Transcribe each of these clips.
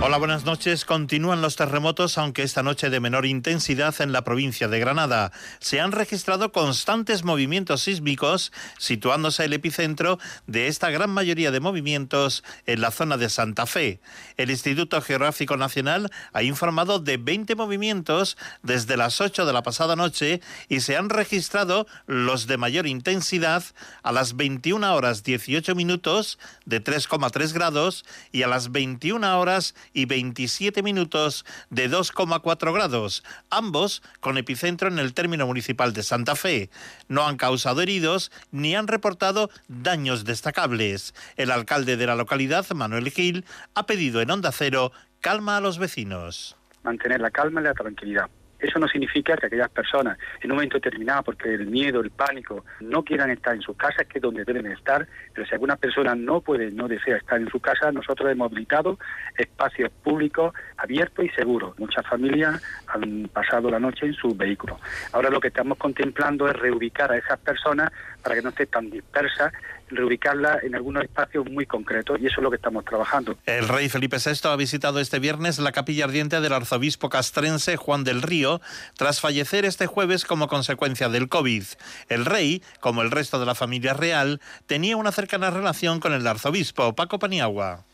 Hola, buenas noches. Continúan los terremotos, aunque esta noche de menor intensidad en la provincia de Granada. Se han registrado constantes movimientos sísmicos, situándose el epicentro de esta gran mayoría de movimientos en la zona de Santa Fe. El Instituto Geográfico Nacional ha informado de 20 movimientos desde las 8 de la pasada noche y se han registrado los de mayor intensidad a las 21 horas 18 minutos de 3,3 grados y a las 21 horas y 27 minutos de 2,4 grados, ambos con epicentro en el término municipal de Santa Fe. No han causado heridos ni han reportado daños destacables. El alcalde de la localidad, Manuel Gil, ha pedido en Onda Cero calma a los vecinos. Mantener la calma y la tranquilidad eso no significa que aquellas personas en un momento determinado, porque el miedo, el pánico, no quieran estar en sus casas, que es donde deben estar, pero si alguna persona no puede, no desea estar en su casa, nosotros hemos habilitado espacios públicos abiertos y seguros. Muchas familias han pasado la noche en sus vehículos. Ahora lo que estamos contemplando es reubicar a esas personas para que no estén tan dispersas reubicarla en algunos espacios muy concretos y eso es lo que estamos trabajando. El rey Felipe VI ha visitado este viernes la capilla ardiente del arzobispo castrense Juan del Río tras fallecer este jueves como consecuencia del COVID. El rey, como el resto de la familia real, tenía una cercana relación con el arzobispo Paco Paniagua.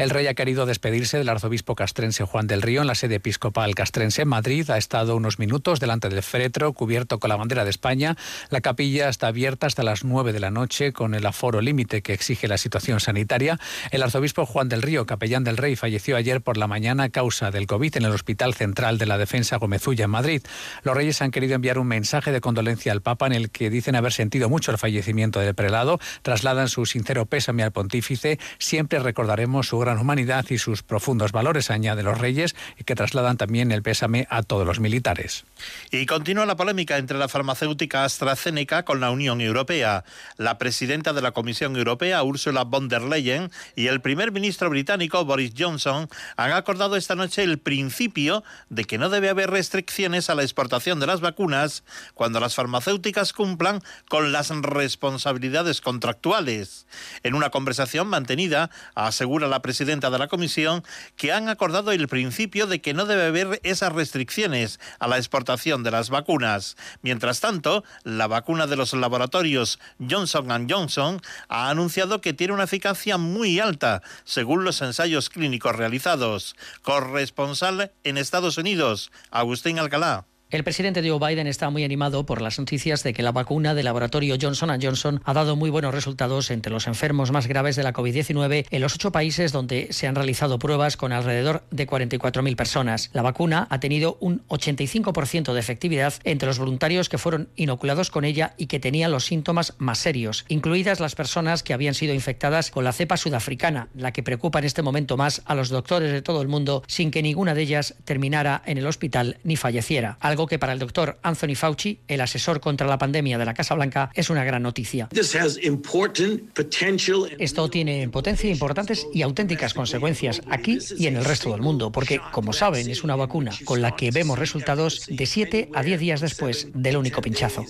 El rey ha querido despedirse del arzobispo castrense Juan del Río en la sede episcopal castrense en Madrid. Ha estado unos minutos delante del féretro cubierto con la bandera de España. La capilla está abierta hasta las 9 de la noche con el aforo límite que exige la situación sanitaria. El arzobispo Juan del Río, capellán del rey, falleció ayer por la mañana a causa del COVID en el Hospital Central de la Defensa Gomezulla en Madrid. Los reyes han querido enviar un mensaje de condolencia al Papa en el que dicen haber sentido mucho el fallecimiento del prelado. Trasladan su sincero pésame al pontífice. Siempre recordaremos su gran humanidad y sus profundos valores, añade los reyes, y que trasladan también el pésame a todos los militares. Y continúa la polémica entre la farmacéutica AstraZeneca con la Unión Europea. La presidenta de la Comisión Europea, Ursula von der Leyen, y el primer ministro británico, Boris Johnson, han acordado esta noche el principio de que no debe haber restricciones a la exportación de las vacunas cuando las farmacéuticas cumplan con las responsabilidades contractuales. En una conversación mantenida, asegura la presidenta presidenta de la Comisión, que han acordado el principio de que no debe haber esas restricciones a la exportación de las vacunas. Mientras tanto, la vacuna de los laboratorios Johnson Johnson ha anunciado que tiene una eficacia muy alta, según los ensayos clínicos realizados. Corresponsal en Estados Unidos, Agustín Alcalá. El presidente Joe Biden está muy animado por las noticias de que la vacuna del laboratorio Johnson Johnson ha dado muy buenos resultados entre los enfermos más graves de la COVID-19 en los ocho países donde se han realizado pruebas con alrededor de 44.000 personas. La vacuna ha tenido un 85% de efectividad entre los voluntarios que fueron inoculados con ella y que tenían los síntomas más serios, incluidas las personas que habían sido infectadas con la cepa sudafricana, la que preocupa en este momento más a los doctores de todo el mundo sin que ninguna de ellas terminara en el hospital ni falleciera. Que para el doctor Anthony Fauci, el asesor contra la pandemia de la Casa Blanca, es una gran noticia. Esto tiene potencia importantes y auténticas consecuencias aquí y en el resto del mundo, porque, como saben, es una vacuna con la que vemos resultados de 7 a 10 días después del único pinchazo.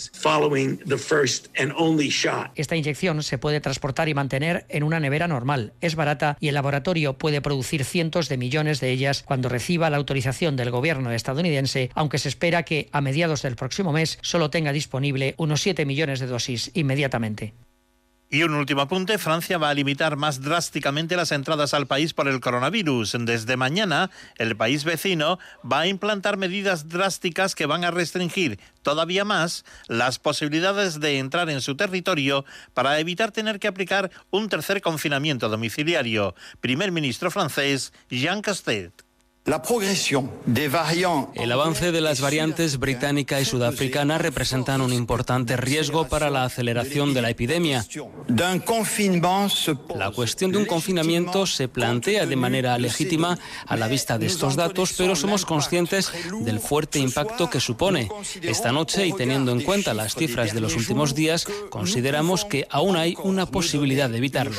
Esta inyección se puede transportar y mantener en una nevera normal, es barata y el laboratorio puede producir cientos de millones de ellas cuando reciba la autorización del gobierno estadounidense, aunque se espera que a mediados del próximo mes solo tenga disponible unos 7 millones de dosis inmediatamente. Y un último apunte, Francia va a limitar más drásticamente las entradas al país por el coronavirus. Desde mañana, el país vecino va a implantar medidas drásticas que van a restringir todavía más las posibilidades de entrar en su territorio para evitar tener que aplicar un tercer confinamiento domiciliario. Primer ministro francés, Jean Castex. El avance de las variantes británica y sudafricana representan un importante riesgo para la aceleración de la epidemia. La cuestión de un confinamiento se plantea de manera legítima a la vista de estos datos, pero somos conscientes del fuerte impacto que supone. Esta noche, y teniendo en cuenta las cifras de los últimos días, consideramos que aún hay una posibilidad de evitarlo.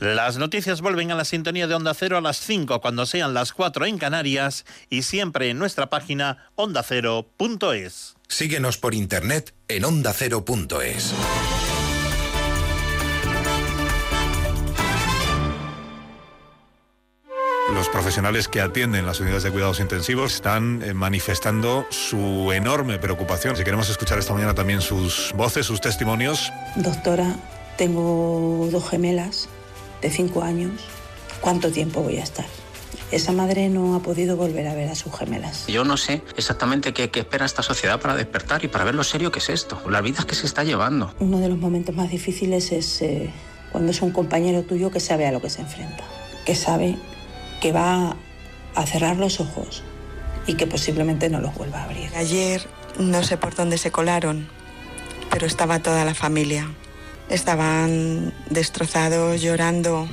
Las noticias vuelven a la sintonía de Onda Cero a las 5 cuando sean las 4 en Canarias y siempre en nuestra página ondacero.es. Síguenos por internet en ondacero.es. Los profesionales que atienden las unidades de cuidados intensivos están eh, manifestando su enorme preocupación. Si queremos escuchar esta mañana también sus voces, sus testimonios. Doctora, tengo dos gemelas de cinco años. ¿Cuánto tiempo voy a estar? Esa madre no ha podido volver a ver a sus gemelas. Yo no sé exactamente qué, qué, espera esta sociedad para despertar y para ver lo serio que es esto, las vidas que se está llevando. Uno de los momentos más difíciles es eh, cuando es un compañero tuyo que sabe a lo que se enfrenta, que sabe que va a cerrar los ojos y que posiblemente no los vuelva a abrir. Ayer no sé por dónde se colaron, pero estaba toda la familia. Estaban destrozados, llorando.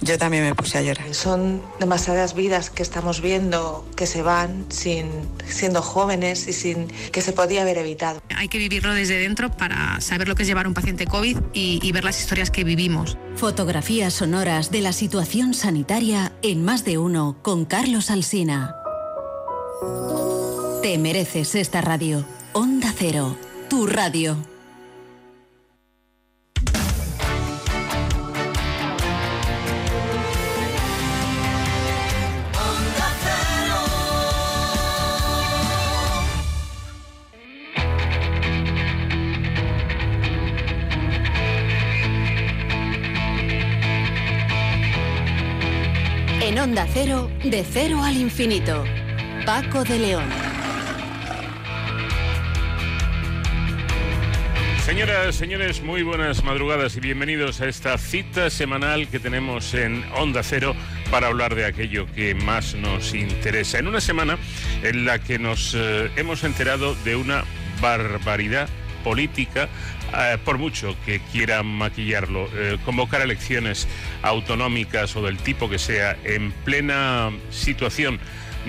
Yo también me puse a llorar. Son demasiadas vidas que estamos viendo que se van sin siendo jóvenes y sin que se podía haber evitado. Hay que vivirlo desde dentro para saber lo que es llevar un paciente COVID y, y ver las historias que vivimos. Fotografías sonoras de la situación sanitaria en más de uno con Carlos Alsina. Te mereces esta radio. Onda Cero, tu radio. Onda Cero, de cero al infinito. Paco de León. Señoras, señores, muy buenas madrugadas y bienvenidos a esta cita semanal que tenemos en Onda Cero para hablar de aquello que más nos interesa. En una semana en la que nos eh, hemos enterado de una barbaridad política eh, por mucho que quieran maquillarlo, eh, convocar elecciones autonómicas o del tipo que sea en plena situación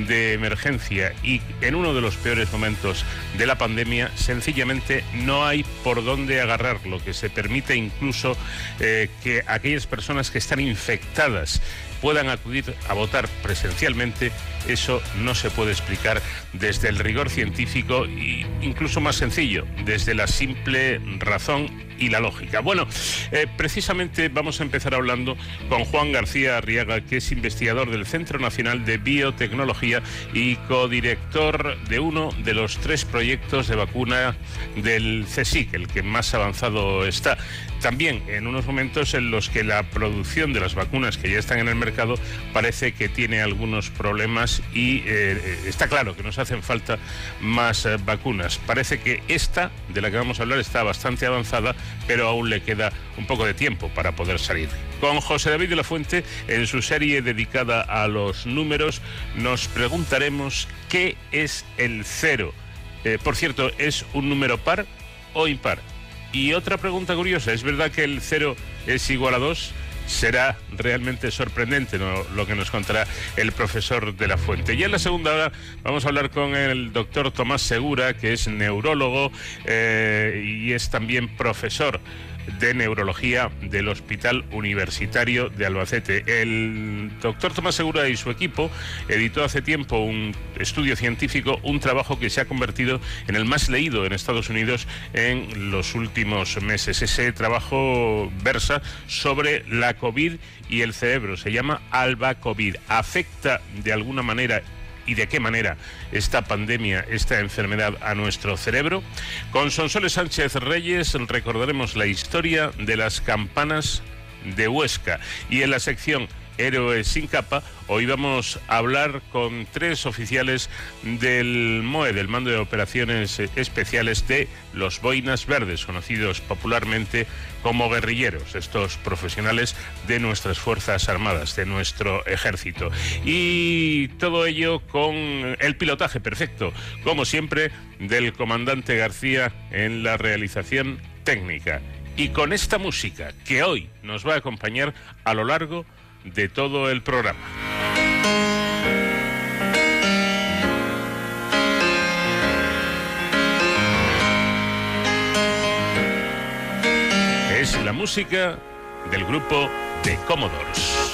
de emergencia y en uno de los peores momentos de la pandemia, sencillamente no hay por dónde agarrar, lo que se permite incluso eh, que aquellas personas que están infectadas puedan acudir a votar presencialmente, eso no se puede explicar desde el rigor científico e incluso más sencillo, desde la simple razón y la lógica. Bueno, eh, precisamente vamos a empezar hablando con Juan García Arriaga, que es investigador del Centro Nacional de Biotecnología y codirector de uno de los tres proyectos de vacuna del CSIC, el que más avanzado está. También en unos momentos en los que la producción de las vacunas que ya están en el mercado parece que tiene algunos problemas y eh, está claro que nos hacen falta más eh, vacunas. Parece que esta, de la que vamos a hablar, está bastante avanzada, pero aún le queda un poco de tiempo para poder salir. Con José David de la Fuente, en su serie dedicada a los números, nos preguntaremos qué es el cero. Eh, por cierto, ¿es un número par o impar? Y otra pregunta curiosa, ¿es verdad que el cero es igual a 2? Será realmente sorprendente lo que nos contará el profesor de la Fuente. Y en la segunda hora vamos a hablar con el doctor Tomás Segura, que es neurólogo eh, y es también profesor de neurología del Hospital Universitario de Albacete. El doctor Tomás Segura y su equipo editó hace tiempo un estudio científico, un trabajo que se ha convertido en el más leído en Estados Unidos en los últimos meses. Ese trabajo versa sobre la COVID y el cerebro. Se llama Alba COVID. Afecta de alguna manera y de qué manera esta pandemia, esta enfermedad a nuestro cerebro. Con Sonsoles Sánchez Reyes recordaremos la historia de las campanas de Huesca y en la sección Héroes sin capa. Hoy vamos a hablar con tres oficiales del MOE, del Mando de Operaciones Especiales de los Boinas Verdes, conocidos popularmente como guerrilleros, estos profesionales de nuestras Fuerzas Armadas, de nuestro ejército. Y todo ello con el pilotaje perfecto, como siempre, del comandante García en la realización técnica. Y con esta música que hoy nos va a acompañar a lo largo de todo el programa. Es la música del grupo de Commodores.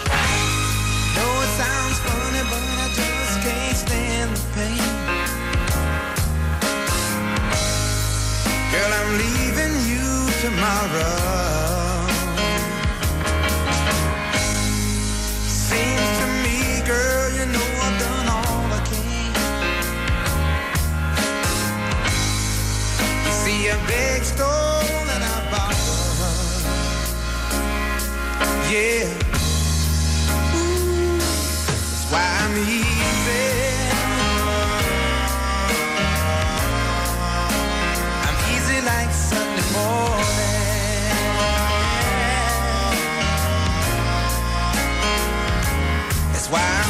A big stone and I bottle. Yeah. That's why I'm easy. I'm easy like Sunday morning. That's why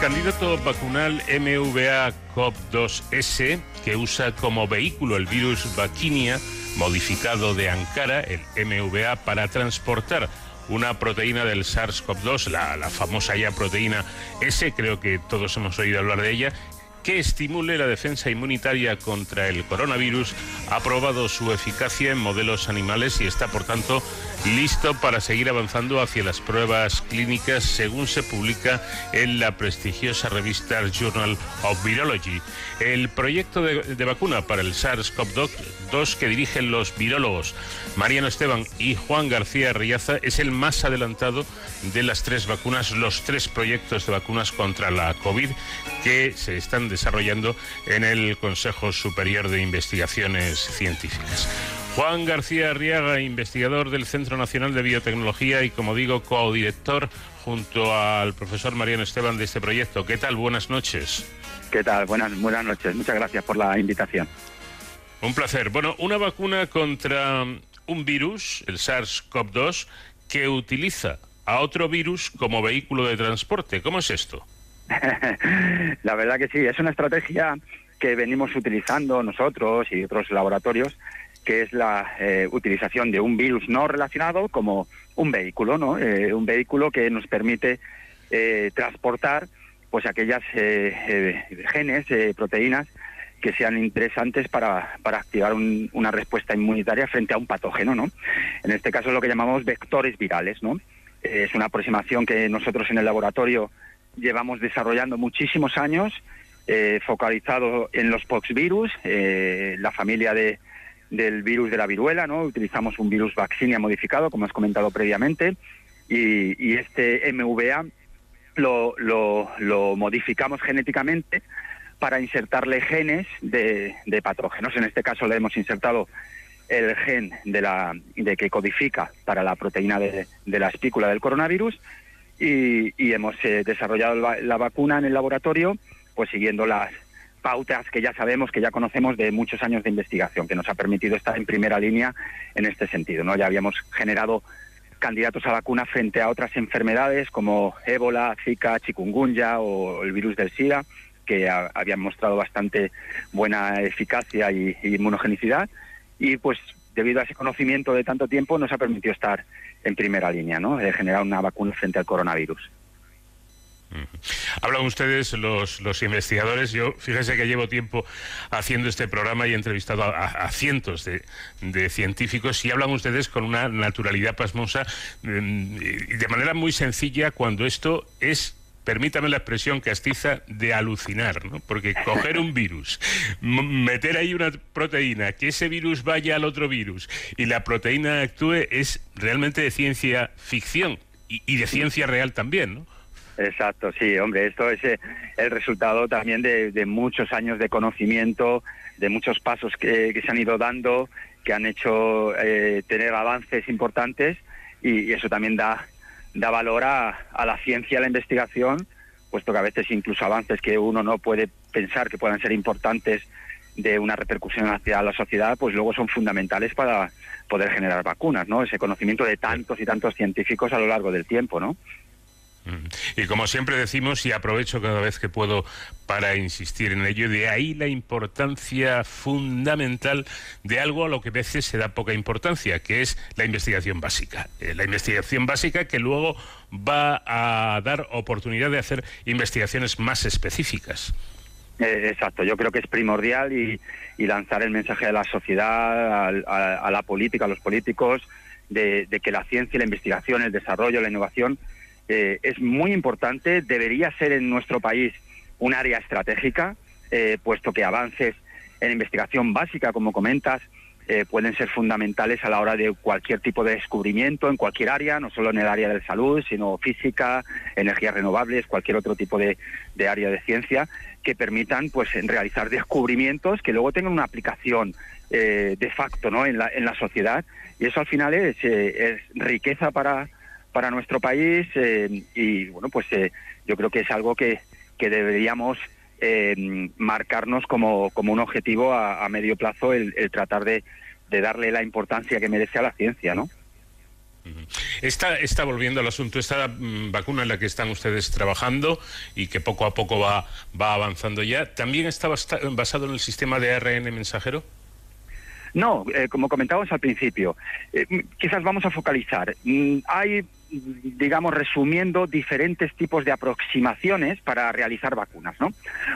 Candidato vacunal MVA COP2S, que usa como vehículo el virus Vaquinia, modificado de Ankara, el MVA, para transportar una proteína del SARS-CoV-2, la, la, famosa ya proteína S, creo que todos hemos oído hablar de ella, que estimule la defensa inmunitaria contra el coronavirus, ha probado su eficacia en modelos animales y está, por tanto, listo para seguir avanzando hacia las pruebas clínicas, según se publica en la prestigiosa revista Journal of Virology. El proyecto de, vacuna para el SARS-CoV-2 que dirigen los virólogos Mariano Esteban y Juan García Riaza es el más adelantado de las tres vacunas, los tres proyectos de vacunas contra la COVID que se están desarrollando en el Consejo Superior de Investigaciones Científicas. Juan García Arriaga, investigador del Centro Nacional de Biotecnología y, como digo, codirector junto al profesor Mariano Esteban de este proyecto. ¿Qué tal? Buenas noches. ¿Qué tal? Buenas, buenas noches. Muchas gracias por la invitación. Un placer. Bueno, una vacuna contra un virus, el SARS-CoV-2, que utiliza a otro virus como vehículo de transporte. ¿Cómo es esto? la verdad que sí, es una estrategia que venimos utilizando nosotros y otros laboratorios que es la eh, utilización de un virus no relacionado como un vehículo, ¿no? Eh, un vehículo que nos permite eh, transportar pues aquellas genes, proteínas que sean interesantes para, para activar una respuesta inmunitaria frente a un patógeno, ¿no? En este caso lo que llamamos vectores virales, ¿no? es una aproximación que nosotros en el laboratorio llevamos desarrollando muchísimos años, focalizado en los poxvirus, la familia de, del virus de la viruela, ¿no? Utilizamos un virus vaccinia modificado, como has comentado previamente, y, este MVA lo, lo, modificamos genéticamente para insertarle genes de, patógenos. En este caso le hemos insertado el gen de, la, de que codifica para la proteína de, la espícula del coronavirus y, hemos eh, desarrollado la, la, vacuna en el laboratorio pues siguiendo las, pautas que ya sabemos, que ya conocemos de muchos años de investigación, que nos ha permitido estar en primera línea en este sentido. ¿no? Ya habíamos generado candidatos a vacuna frente a otras enfermedades como ébola, zika, chikungunya o el virus del SIDA, que habían mostrado bastante buena eficacia y, y inmunogenicidad. Y pues debido a ese conocimiento de tanto tiempo nos ha permitido estar en primera línea, ¿no? de generar una vacuna frente al coronavirus. Hablan ustedes, los, los investigadores, yo fíjense que llevo tiempo haciendo este programa y he entrevistado a, cientos de, científicos y hablan ustedes con una naturalidad pasmosa mm, y de manera muy sencilla cuando esto es permítame la expresión castiza, de alucinar, ¿no? Porque coger un virus, meter ahí una proteína, que ese virus vaya al otro virus y la proteína actúe es realmente de ciencia ficción y de ciencia real también, ¿no? Exacto, sí, hombre, esto es eh, el resultado también de, muchos años de conocimiento, de muchos pasos que, se han ido dando, que han hecho eh, tener avances importantes y, y eso también da, da valor a, a la ciencia, a la investigación, puesto que a veces incluso avances que uno no puede pensar que puedan ser importantes de una repercusión hacia la sociedad, pues luego son fundamentales para poder generar vacunas, ¿no? Ese conocimiento de tantos y tantos científicos a lo largo del tiempo, ¿no? Y como siempre decimos, y aprovecho cada vez que puedo para insistir en ello, de ahí la importancia fundamental de algo a lo que a veces se da poca importancia, que es la investigación básica. Eh, la investigación básica que luego va a dar oportunidad de hacer investigaciones más específicas. Eh, exacto, yo creo que es primordial y, lanzar el mensaje a la sociedad, a, a la política, a los políticos, de, de que la ciencia, la investigación, el desarrollo, la innovación eh, es muy importante, debería ser en nuestro país un área estratégica, eh, puesto que avances en investigación básica, como comentas, eh, pueden ser fundamentales a la hora de cualquier tipo de descubrimiento en cualquier área, no solo en el área de salud, sino física, energías renovables, cualquier otro tipo de, de área de ciencia, que permitan pues realizar descubrimientos que luego tengan una aplicación de facto ¿no? en, la, en la sociedad. Y eso al final es, es riqueza para, para nuestro país eh, y bueno, pues eh, yo creo que es algo que, que deberíamos eh, marcarnos como, como un objetivo a, a medio plazo el, el tratar de, de darle la importancia que merece a la ciencia, ¿no? Está, está volviendo al asunto, esta mm, vacuna en la que están ustedes trabajando y que poco a poco va, va avanzando ya, ¿también está basado en el sistema de ARN mensajero? No, eh, como comentábamos al principio, eh, quizás vamos a focalizar. Mm, Hay, digamos, resumiendo, diferentes tipos de aproximaciones para realizar vacunas, ¿no?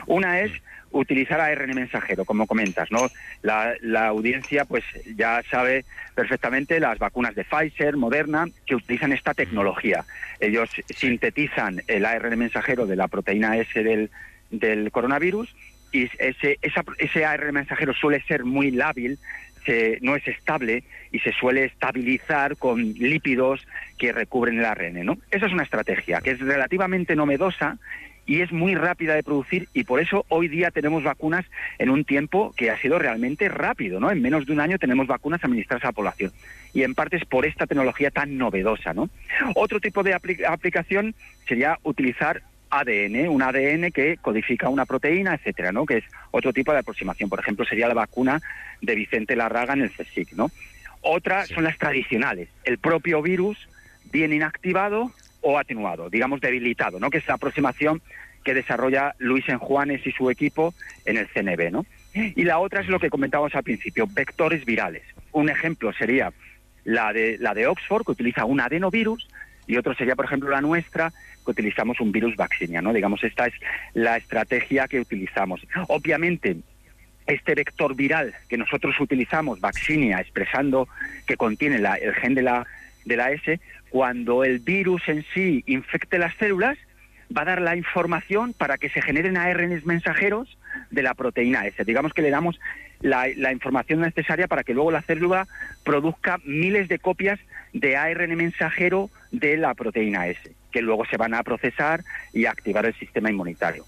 Una es utilizar ARN mensajero, como comentas, ¿no? La, la audiencia, pues, ya sabe perfectamente las vacunas de Pfizer, Moderna, que utilizan esta tecnología. Ellos sintetizan el ARN mensajero de la proteína S del, del coronavirus y ese, esa- ese ARN mensajero suele ser muy lábil, se- no es estable y se suele estabilizar con lípidos que recubren el ARN. ¿no? Esa es una estrategia que es relativamente novedosa y es muy rápida de producir y por eso hoy día tenemos vacunas en un tiempo que ha sido realmente rápido, ¿no? En menos de un año tenemos vacunas administradas a la población y en parte es por esta tecnología tan novedosa, ¿no? Otro tipo de apli- aplicación sería utilizar ADN, un ADN que codifica una proteína, etcétera, ¿no? Que es otro tipo de aproximación. Por ejemplo, sería la vacuna de Vicente Larraga en el CSIC, ¿no? Otra son las tradicionales. El propio virus bien inactivado o atenuado, digamos debilitado, ¿no? Que es la aproximación que desarrolla Luis Enjuanes y su equipo en el CNB, ¿no? Y la otra es lo que comentábamos al principio, vectores virales. Un ejemplo sería la de, la de Oxford, que utiliza un adenovirus, y otro sería, por ejemplo, la nuestra, que utilizamos un virus vaccinia, ¿no? Digamos, esta es la estrategia que utilizamos. Obviamente, este vector viral que nosotros utilizamos, vaccinia, expresando que contiene la- el gen de la, de la S, cuando el virus en sí infecte las células, va a dar la información para que se generen ARNs mensajeros de la proteína S. Digamos que le damos la información necesaria para que luego la célula produzca miles de copias de ARN mensajero de la proteína S, que luego se van a procesar y a activar el sistema inmunitario.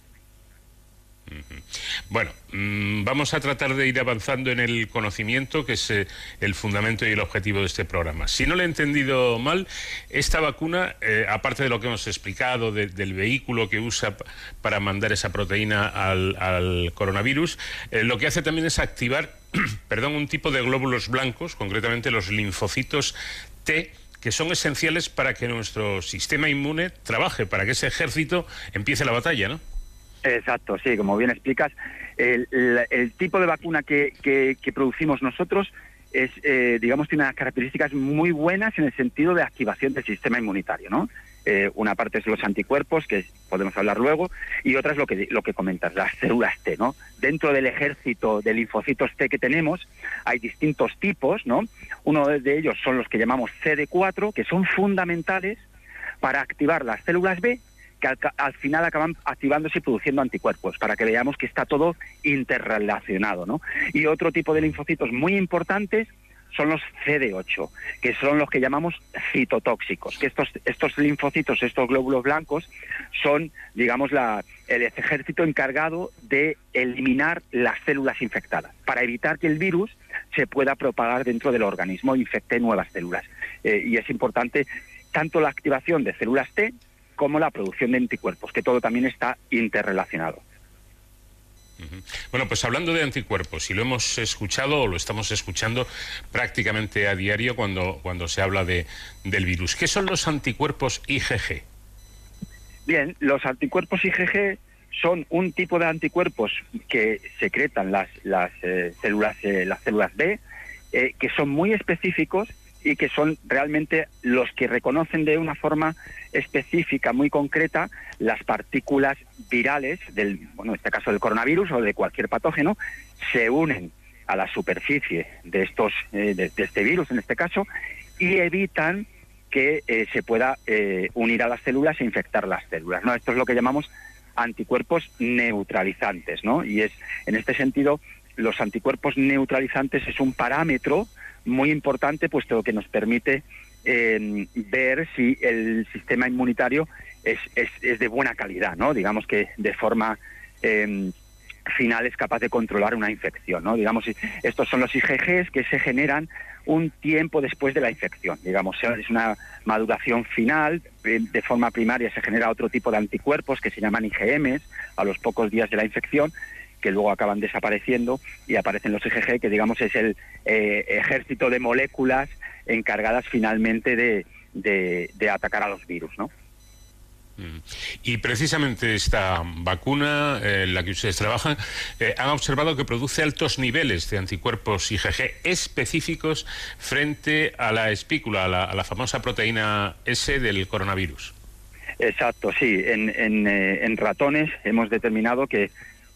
Bueno, mm, vamos a tratar de ir avanzando en el conocimiento, que es eh, el fundamento y el objetivo de este programa. Si no le he entendido mal, esta vacuna, eh, aparte de lo que hemos explicado de- del vehículo que usa para mandar esa proteína al, al coronavirus, eh, lo que hace también es activar, perdón, un tipo de glóbulos blancos, concretamente los linfocitos T, que son esenciales para que nuestro sistema inmune trabaje, para que ese ejército empiece la batalla, ¿no? Exacto, sí, como bien explicas, el, tipo de vacuna que, que- que producimos nosotros es, eh, digamos, tiene unas características muy buenas en el sentido de activación del sistema inmunitario, ¿no? Eh, una parte es los anticuerpos, que podemos hablar luego, y otra es lo que, lo que comentas, las células T, ¿no? Dentro del ejército de linfocitos T que tenemos hay distintos tipos, ¿no? Uno de ellos son los que llamamos CD4, que son fundamentales para activar las células B que al, al, final acaban activándose y produciendo anticuerpos, para que veamos que está todo interrelacionado. ¿no? Y otro tipo de linfocitos muy importantes son los CD8, que son los que llamamos citotóxicos, que estos, estos linfocitos, estos glóbulos blancos, son, digamos, la, el ejército encargado de eliminar las células infectadas, para evitar que el virus se pueda propagar dentro del organismo e infecte nuevas células. Eh, y es importante tanto la activación de células T como la producción de anticuerpos, que todo también está interrelacionado. Bueno, pues hablando de anticuerpos, y lo hemos escuchado o lo estamos escuchando prácticamente a diario cuando, cuando se habla de, del virus. ¿Qué son los anticuerpos IgG? Bien, los anticuerpos IgG son un tipo de anticuerpos que secretan las, las eh, células eh, las células B, eh, que son muy específicos y que son realmente los que reconocen de una forma específica, muy concreta, las partículas virales del, bueno, en este caso del coronavirus o de cualquier patógeno, se unen a la superficie de estos, eh, de, este virus en este caso, y evitan que eh, se pueda eh, unir a las células e infectar las células. ¿no? Esto es lo que llamamos anticuerpos neutralizantes, ¿no? Y es, en este sentido, los anticuerpos neutralizantes es un parámetro muy importante, puesto que nos permite eh, ver si el sistema inmunitario es, es, es, de buena calidad, ¿no? Digamos que de forma eh, final es capaz de controlar una infección, ¿no? Digamos, estos son los IgGs que se generan un tiempo después de la infección, digamos, es una maduración final, de forma primaria se genera otro tipo de anticuerpos que se llaman IgMs a los pocos días de la infección que luego acaban desapareciendo y aparecen los IgG, que digamos es el eh, ejército de moléculas encargadas finalmente de, de, de atacar a los virus, ¿no? Y precisamente esta vacuna en eh, la que ustedes trabajan eh, han observado que produce altos niveles de anticuerpos IgG específicos frente a la espícula, a la, a la famosa proteína S del coronavirus. Exacto, sí. En, en, eh, en ratones hemos determinado que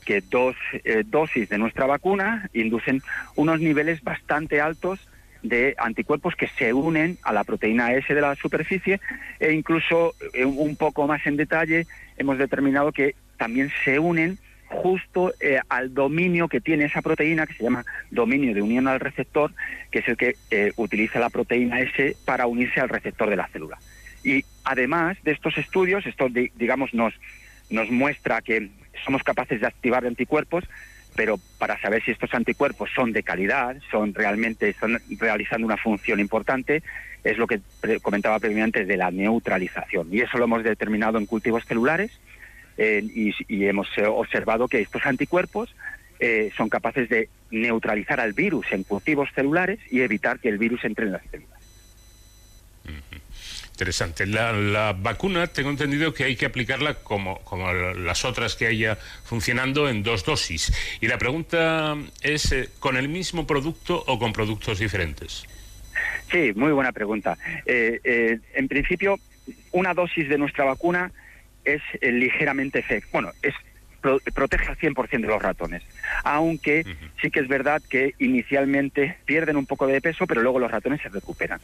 que dos eh, dosis de nuestra vacuna inducen unos niveles bastante altos de anticuerpos que se unen a la proteína S de la superficie e incluso eh, un poco más en detalle hemos determinado que también se unen justo eh, al dominio que tiene esa proteína que se llama dominio de unión al receptor, que es el que utiliza la proteína S para unirse al receptor de la célula. Y además de estos estudios, esto digamos nos nos muestra que somos capaces de activar anticuerpos, pero para saber si estos anticuerpos son de calidad, son realmente están realizando una función importante, es lo que comentaba previamente de la neutralización. Y eso lo hemos determinado en cultivos celulares eh, y, y, hemos observado que estos anticuerpos eh, son capaces de neutralizar al virus en cultivos celulares y evitar que el virus entre en las células. Interesante. La, la, vacuna, tengo entendido que hay que aplicarla como, como las otras que haya funcionando en dos dosis. Y la pregunta es, eh, ¿con el mismo producto o con productos diferentes? Sí, muy buena pregunta. Eh, eh, en principio, una dosis de nuestra vacuna es ligeramente efectiva. Bueno, es pro protege al 100% de los ratones. Aunque uh -huh. sí que es verdad que inicialmente pierden un poco de peso, pero luego los ratones se recuperan.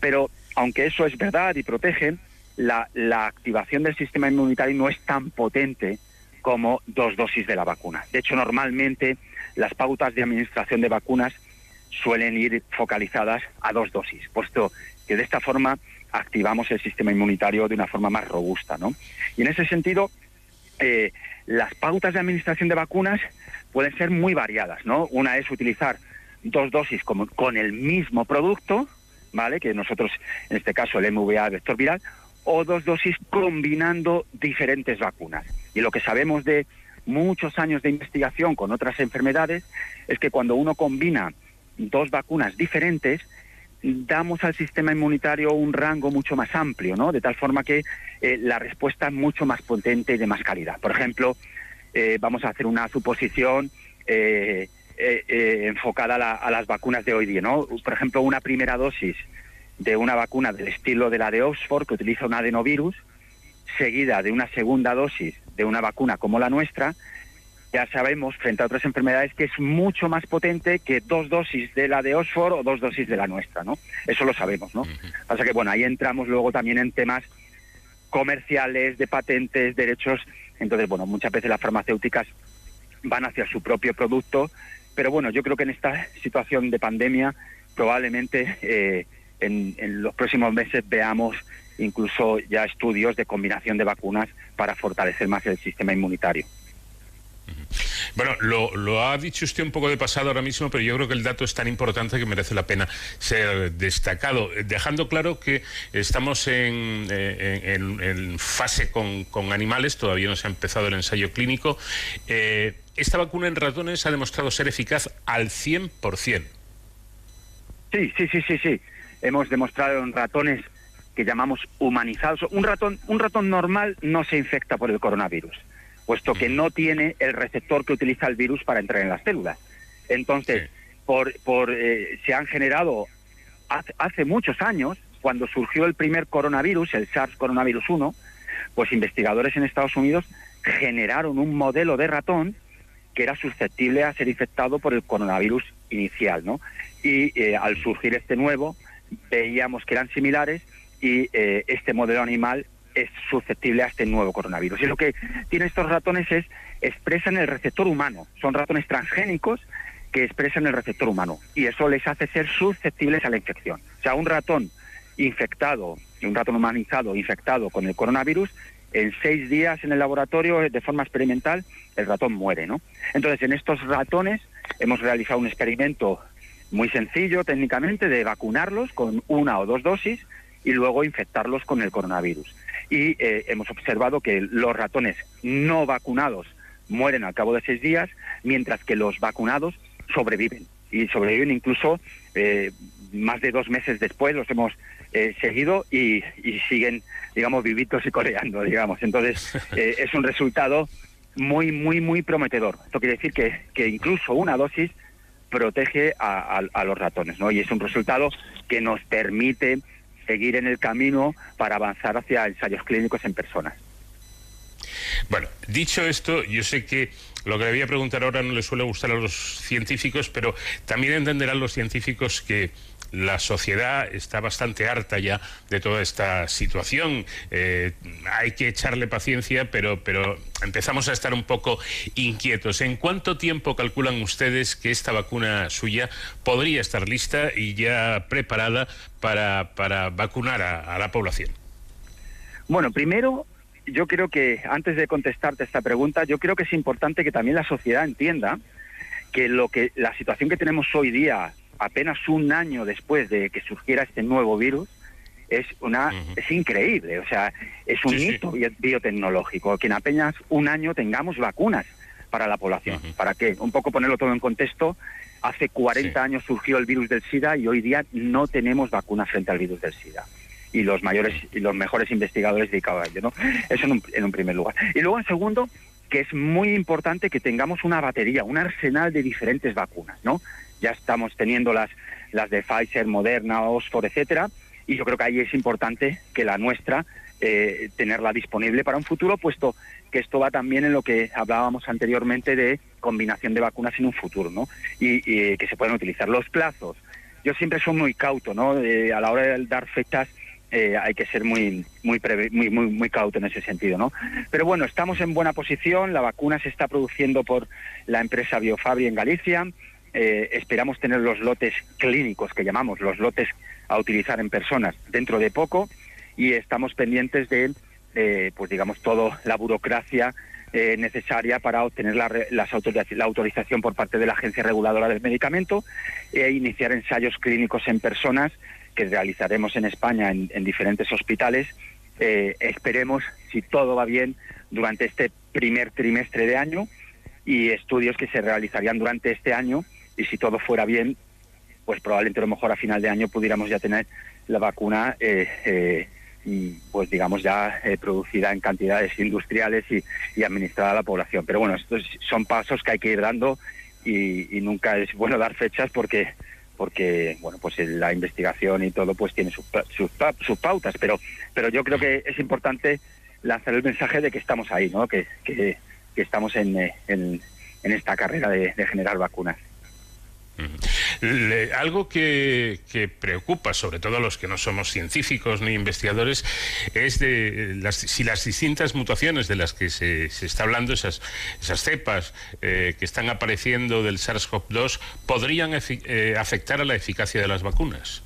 Pero aunque eso es verdad y protege, la, la activación del sistema inmunitario no es tan potente como dos dosis de la vacuna. De hecho, normalmente las pautas de administración de vacunas suelen ir focalizadas a dos dosis, puesto que de esta forma activamos el sistema inmunitario de una forma más robusta. ¿no? Y en ese sentido, eh, las pautas de administración de vacunas pueden ser muy variadas. ¿no? Una es utilizar dos dosis con el mismo producto, ¿vale? que nosotros, en este caso el MVA vector viral, o dos dosis combinando diferentes vacunas. Y lo que sabemos de muchos años de investigación con otras enfermedades es que cuando uno combina dos vacunas diferentes, damos al sistema inmunitario un rango mucho más amplio, ¿no? De tal forma que eh, la respuesta es mucho más potente y de más calidad. Por ejemplo, eh, vamos a hacer una suposición eh, enfocada a, la, a, las vacunas de hoy día, ¿no? Por ejemplo, una primera dosis de una vacuna del estilo de la de Oxford, que utiliza un adenovirus, seguida de una segunda dosis de una vacuna como la nuestra, ya sabemos, frente a otras enfermedades, que es mucho más potente que dos dosis de la de Oxford o dos dosis de la nuestra, ¿no? Eso lo sabemos, ¿no? Pasa que, bueno, ahí entramos luego también en temas comerciales, de patentes, derechos. Entonces, bueno, muchas veces las farmacéuticas van hacia su propio producto, pero bueno, yo creo que en esta situación de pandemia probablemente eh, en, en los próximos meses veamos incluso ya estudios de combinación de vacunas para fortalecer más el sistema inmunitario. Bueno, lo, ha dicho usted un poco de pasado ahora mismo, pero yo creo que el dato es tan importante que merece la pena ser destacado, dejando claro que estamos en, eh, fase con, con, animales, todavía no se ha empezado el ensayo clínico. Eh, esta vacuna en ratones ha demostrado ser eficaz al 100%. Sí, sí, sí, sí, sí. Hemos demostrado en ratones que llamamos humanizados. Un ratón, un ratón normal no se infecta por el coronavirus puesto que no tiene el receptor que utiliza el virus para entrar en las células. Entonces, sí. por, por, eh, se han generado hace, hace, muchos años, cuando surgió el primer coronavirus, el SARS coronavirus 1, pues investigadores en Estados Unidos generaron un modelo de ratón que era susceptible a ser infectado por el coronavirus inicial, ¿no? Y eh, al surgir este nuevo, veíamos que eran similares y eh, este modelo animal es susceptible a este nuevo coronavirus. Y lo que tienen estos ratones es, expresan el receptor humano. Son ratones transgénicos que expresan el receptor humano. Y eso les hace ser susceptibles a la infección. O sea, un ratón infectado, un ratón humanizado infectado con el coronavirus, en seis días en el laboratorio, de forma experimental, el ratón muere, ¿no? Entonces, en estos ratones hemos realizado un experimento muy sencillo técnicamente de vacunarlos con una o dos dosis y luego infectarlos con el coronavirus y eh, hemos observado que los ratones no vacunados mueren al cabo de seis días, mientras que los vacunados sobreviven y sobreviven incluso eh, más de dos meses después, los hemos eh, seguido y, y, siguen, digamos, vivitos y coleando, digamos. Entonces, es un resultado muy, muy, muy prometedor. Esto quiere decir que, que incluso una dosis protege a, a, a los ratones, ¿no? Y es un resultado que nos permite seguir en el camino para avanzar hacia ensayos clínicos en personas. Bueno, dicho esto, yo sé que lo que le voy a preguntar ahora no le suele gustar a los científicos, pero también entenderán los científicos que la sociedad está bastante harta ya de toda esta situación. Eh, hay que echarle paciencia, pero, pero empezamos a estar un poco inquietos. ¿En cuánto tiempo calculan ustedes que esta vacuna suya podría estar lista y ya preparada para, para vacunar a, a la población? Bueno, primero yo creo que antes de contestarte esta pregunta, yo creo que es importante que también la sociedad entienda que lo que la situación que tenemos hoy día, apenas un año después de que surgiera este nuevo virus, es una uh -huh. es increíble, o sea, es un sí, hito sí. biotecnológico que en apenas un año tengamos vacunas para la población. Uh -huh. ¿Para qué? Un poco ponerlo todo en contexto. Hace 40 sí. años surgió el virus del SIDA y hoy día no tenemos vacunas frente al virus del SIDA y los mayores y los mejores investigadores dedicados a ello, ¿no? Eso en un, en un primer lugar. Y luego en segundo, que es muy importante que tengamos una batería, un arsenal de diferentes vacunas, ¿no? Ya estamos teniendo las, las de Pfizer, Moderna, Oxford, etcétera, y yo creo que ahí es importante que la nuestra eh, tenerla disponible para un futuro, puesto que esto va también en lo que hablábamos anteriormente de combinación de vacunas en un futuro, ¿no? Y, que se pueden utilizar los plazos. Yo siempre soy muy cauto, ¿no? Eh, a la hora de dar fechas eh, hay que ser muy, muy, muy, muy, muy cauto en ese sentido, ¿no? Pero bueno, estamos en buena posición, la vacuna se está produciendo por la empresa Biofabri en Galicia, eh, esperamos tener los lotes clínicos que llamamos, los lotes a utilizar en personas dentro de poco y estamos pendientes de, eh, pues digamos, toda la burocracia eh, necesaria para obtener la, las la autorización por parte de la Agencia Reguladora del Medicamento e iniciar ensayos clínicos en personas que realizaremos en España en, en diferentes hospitales. Esperemos, si todo va bien, durante este primer trimestre de año y estudios que se realizarían durante este año y si todo fuera bien, pues probablemente a lo mejor a final de año pudiéramos ya tener la vacuna, eh, eh, pues digamos ya eh, producida en cantidades industriales y, y, administrada a la población. Pero bueno, estos son pasos que hay que ir dando y, nunca es bueno dar fechas porque porque bueno pues la investigación y todo pues tiene sus, sus, sus, pautas. Pero pero yo creo que es importante lanzar el mensaje de que estamos ahí no que, que, estamos en, en, en, esta carrera de generar vacunas Algo que, preocupa, sobre todo a los que no somos científicos ni investigadores, es de las, si las distintas mutaciones de las que se, está hablando, esas, esas cepas eh, que están apareciendo del SARS-CoV-2, podrían eh, afectar a la eficacia de las vacunas.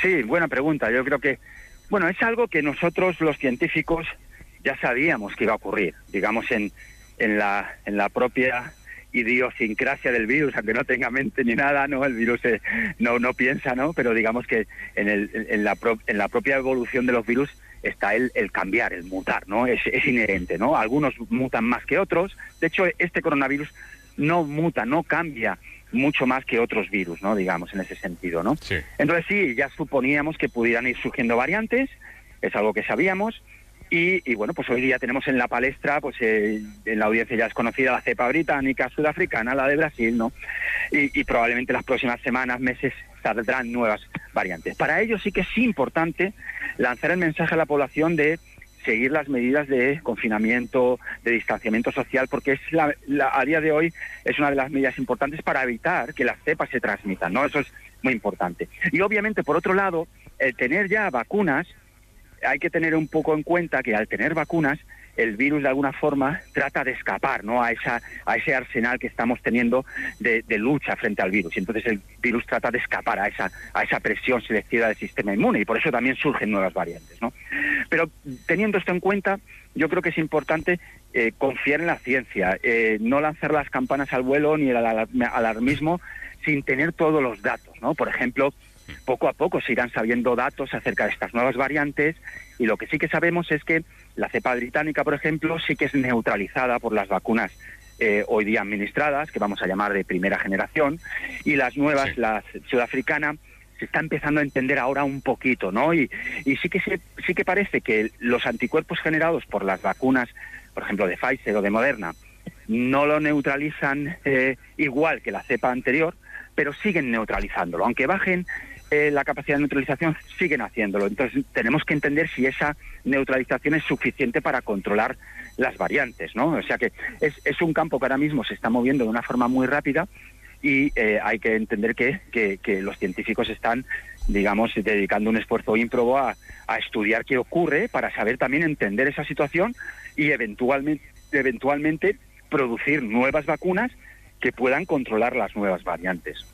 Sí, buena pregunta. Yo creo que, bueno, es algo que nosotros los científicos ya sabíamos que iba a ocurrir, digamos, en, en, la, en la propia idiosincrasia del virus, aunque no tenga mente ni nada, ¿no? El virus eh, no, no piensa, ¿no? Pero digamos que en, el, en, la, pro- en la propia evolución de los virus está el, el cambiar, el mutar, ¿no? Es, es inherente, ¿no? Algunos mutan más que otros. De hecho, este coronavirus no muta, no cambia mucho más que otros virus, ¿no? Digamos, en ese sentido, ¿no? Entonces sí, ya suponíamos que pudieran ir surgiendo variantes, es algo que sabíamos, y, y, bueno, pues hoy día tenemos en la palestra, pues eh, en la audiencia ya es conocida la cepa británica, sudafricana, la de Brasil, ¿no? Y, y probablemente las próximas semanas, meses, saldrán nuevas variantes. Para ello sí que es importante lanzar el mensaje a la población de seguir las medidas de confinamiento, de distanciamiento social, porque es la, la- a día de hoy es una de las medidas importantes para evitar que las cepas se transmitan, ¿no? Eso es muy importante. Y obviamente, por otro lado, el tener ya vacunas, hay que tener un poco en cuenta que al tener vacunas, el virus de alguna forma trata de escapar ¿no? a, esa, a ese arsenal que estamos teniendo de, de lucha frente al virus. Y entonces el virus trata de escapar a esa, a esa presión selectiva del sistema inmune y por eso también surgen nuevas variantes. ¿no? Pero teniendo esto en cuenta, yo creo que es importante eh, confiar en la ciencia, eh, no lanzar las campanas al vuelo ni el alar- alarmismo sin tener todos los datos. ¿no? Por ejemplo, poco a poco se irán sabiendo datos acerca de estas nuevas variantes y lo que sí que sabemos es que la cepa británica, por ejemplo, sí que es neutralizada por las vacunas eh, hoy día administradas, que vamos a llamar de primera generación, y las nuevas, la sudafricana, se está empezando a entender ahora un poquito, ¿no? Y, y sí que se- sí que parece que los anticuerpos generados por las vacunas, por ejemplo, de Pfizer o de Moderna, no lo neutralizan eh, igual que la cepa anterior, pero siguen neutralizándolo. Aunque bajen eh, la capacidad de neutralización, siguen haciéndolo. Entonces tenemos que entender si esa neutralización es suficiente para controlar las variantes, ¿no? O sea que es, es un campo que ahora mismo se está moviendo de una forma muy rápida y eh, hay que entender que, que- los científicos están, digamos, dedicando un esfuerzo ímprobo a, a estudiar qué ocurre para saber también entender esa situación y eventualmente, eventualmente producir nuevas vacunas que puedan controlar las nuevas variantes.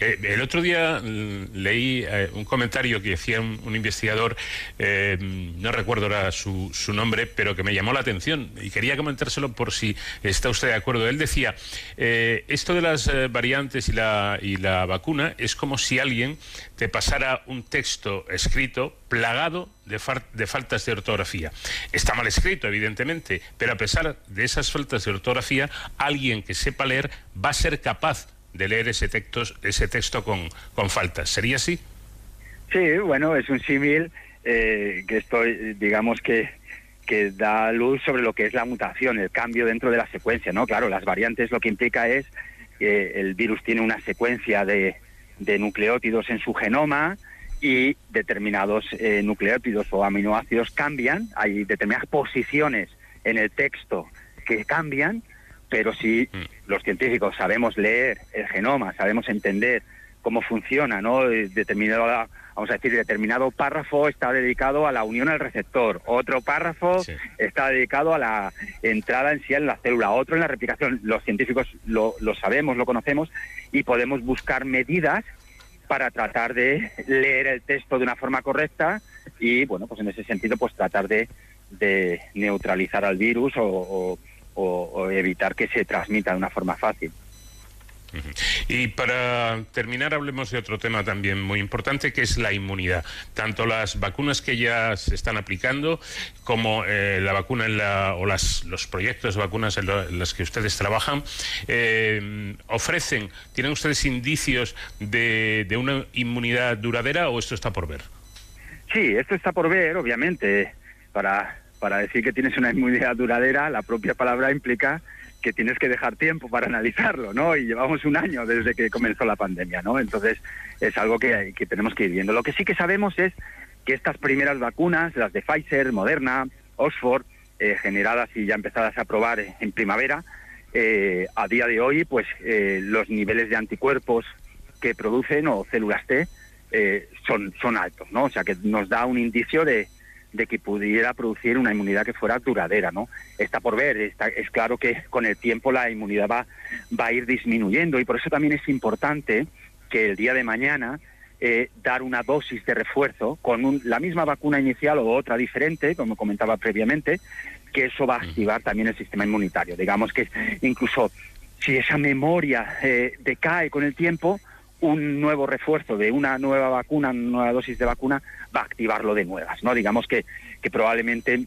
Eh, el otro día mm, leí eh, un comentario que hacía un, investigador, eh, no recuerdo ahora su, nombre, pero que me llamó la atención y quería comentárselo por si está usted de acuerdo. Él decía, esto de las variantes y la, y la vacuna es como si alguien te pasara un texto escrito plagado de, de faltas de ortografía. Está mal escrito, evidentemente, pero a pesar de esas faltas de ortografía, alguien que sepa leer va a ser capaz de leer ese texto, ese texto con, con faltas. ¿Sería así? Sí, bueno, es un símil eh, que estoy, digamos que que da luz sobre lo que es la mutación, el cambio dentro de la secuencia, ¿no? Claro, las variantes lo que implica es que el virus tiene una secuencia de, de nucleótidos en su genoma y determinados eh, nucleótidos o aminoácidos cambian, hay determinadas posiciones en el texto que cambian, pero si los científicos sabemos leer el genoma, sabemos entender cómo funciona, ¿no? Determinado, vamos a decir, determinado párrafo está dedicado a la unión al receptor, otro párrafo está dedicado a la entrada en sí en la célula, otro en la replicación. Los científicos lo, lo sabemos, lo conocemos y podemos buscar medidas para tratar de leer el texto de una forma correcta y, bueno, pues en ese sentido, pues tratar de, de neutralizar al virus o, o- o- o evitar que se transmita de una forma fácil. Y para terminar, hablemos de otro tema también muy importante, que es la inmunidad. Tanto las vacunas que ya se están aplicando, como eh, la vacuna en la- o las, los proyectos de vacunas en, lo- en los que ustedes trabajan, eh, ofrecen, ¿tienen ustedes indicios de, de una inmunidad duradera o esto está por ver? Sí, esto está por ver, obviamente. Para, para decir que tienes una inmunidad duradera, la propia palabra implica que tienes que dejar tiempo para analizarlo, ¿no? Y llevamos un año desde que comenzó la pandemia, ¿no? Entonces es algo que, que tenemos que ir viendo. Lo que sí que sabemos es que estas primeras vacunas, las de Pfizer, Moderna, Oxford, eh, generadas y ya empezadas a probar en primavera, eh, a día de hoy, pues eh, los niveles de anticuerpos que producen o células T eh, son, son altos, ¿no? O sea, que nos da un indicio de, de que pudiera producir una inmunidad que fuera duradera, ¿no? Está por ver, está, es claro que con el tiempo la inmunidad va, va a ir disminuyendo y por eso también es importante que el día de mañana eh, dar una dosis de refuerzo con un- la misma vacuna inicial o otra diferente, como comentaba previamente, que eso va a activar también el sistema inmunitario. Digamos que incluso si esa memoria eh, decae con el tiempo, un nuevo refuerzo de una nueva vacuna, una nueva dosis de vacuna, va a activarlo de nuevas, ¿no? Digamos que, que probablemente,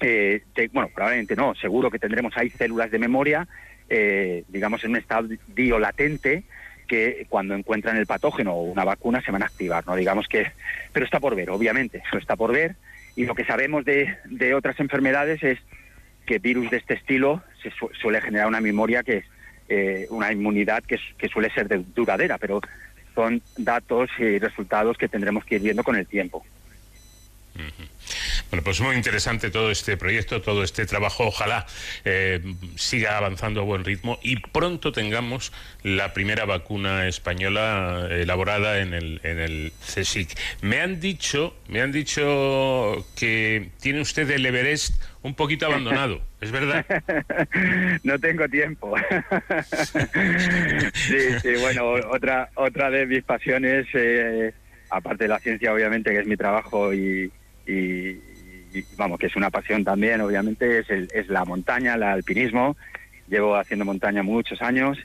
eh, bueno, probablemente no, seguro que tendremos ahí células de memoria, eh, digamos, en un estadio latente, que cuando encuentran el patógeno o una vacuna se van a activar, ¿no? Digamos que, pero está por ver, obviamente, eso está por ver, y lo que sabemos de, de otras enfermedades es que virus de este estilo se su- suele generar una memoria que es eh, una inmunidad que, suele ser de- duradera, pero son datos y resultados que tendremos que ir viendo con el tiempo. Bueno, pues muy interesante todo este proyecto, todo este trabajo. Ojalá eh, siga avanzando a buen ritmo y pronto tengamos la primera vacuna española eh, elaborada en el, en el CSIC. Me han dicho, me han dicho que tiene usted el Everest un poquito abandonado. ¿Es verdad? no tengo tiempo. sí, sí, bueno, otra otra de mis pasiones, eh, aparte de la ciencia, obviamente, que es mi trabajo y- y, vamos, que es una pasión también, obviamente, es, el- es la montaña, el alpinismo. Llevo haciendo montaña muchos años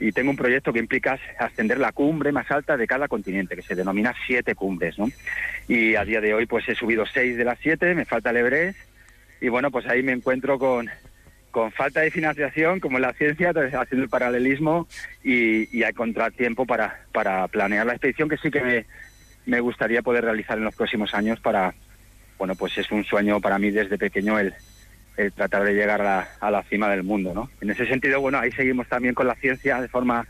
y tengo un proyecto que implica ascender la cumbre más alta de cada continente, que se denomina siete cumbres, ¿no? Y a día de hoy, pues he subido seis de las siete, me falta el Everest y bueno, pues ahí me encuentro con, con falta de financiación, como en la ciencia, entonces, haciendo el paralelismo y, y hay contratiempo para, para planear la expedición que sí que me, me gustaría poder realizar en los próximos años para, bueno, pues es un sueño para mí desde pequeño el, el tratar de llegar a a la cima del mundo, ¿no? En ese sentido, bueno, ahí seguimos también con la ciencia de forma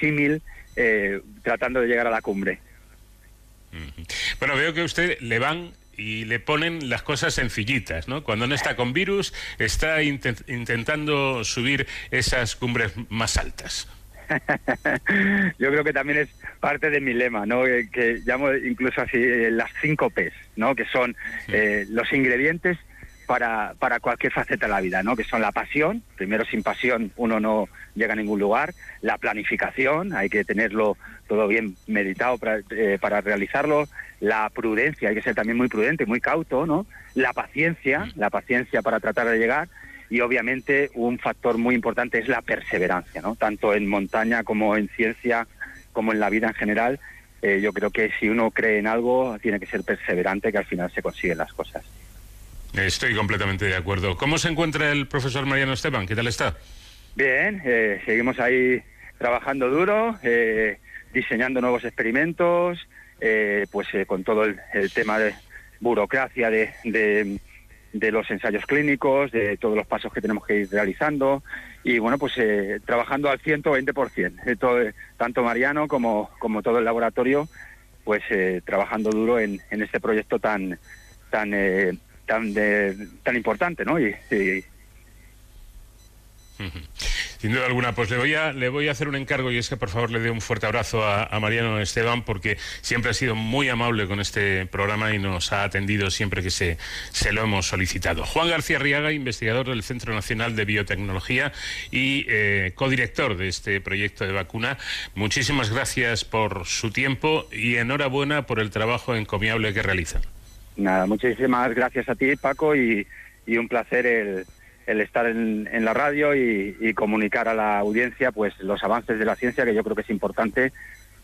símil, eh, tratando de llegar a la cumbre. Bueno, veo que a usted le van y le ponen las cosas sencillitas, ¿no? Cuando no está con virus, está inten- intentando subir esas cumbres más altas. Yo creo que también es parte de mi lema, ¿no? Eh, que llamo incluso así eh, las cinco P's, ¿no? Que son eh, los ingredientes para, para cualquier faceta de la vida, ¿no? Que son la pasión, primero sin pasión uno no llega a ningún lugar, la planificación, hay que tenerlo todo bien meditado para, eh, para realizarlo, la prudencia, hay que ser también muy prudente, muy cauto, ¿no? La paciencia, la paciencia para tratar de llegar y obviamente un factor muy importante es la perseverancia, ¿no? Tanto en montaña como en ciencia, como en la vida en general. eh, yo creo que si uno cree en algo, tiene que ser perseverante, que al final se consiguen las cosas. Estoy completamente de acuerdo. ¿Cómo se encuentra el profesor Mariano Esteban? ¿Qué tal está? Bien, eh, seguimos ahí trabajando duro, eh, diseñando nuevos experimentos, eh, pues eh, con todo el, el tema de burocracia de, de- de los ensayos clínicos, de todos los pasos que tenemos que ir realizando y bueno, pues eh, trabajando al 120%, eh, todo, eh, tanto Mariano como, como todo el laboratorio, pues eh, trabajando duro en, en este proyecto tan tan eh, tan de- tan importante, ¿no? Y, y- Sin duda alguna, pues le voy a, le voy a hacer un encargo y es que por favor le dé un fuerte abrazo a, Mariano Esteban porque siempre ha sido muy amable con este programa y nos ha atendido siempre que se, se lo hemos solicitado. Juan García Riaga, investigador del Centro Nacional de Biotecnología y eh, codirector de este proyecto de vacuna, muchísimas gracias por su tiempo y enhorabuena por el trabajo encomiable que realizan. Nada, muchísimas gracias a ti, Paco, y, y un placer el, el estar en, en la radio y, y comunicar a la audiencia pues los avances de la ciencia, que yo creo que es importante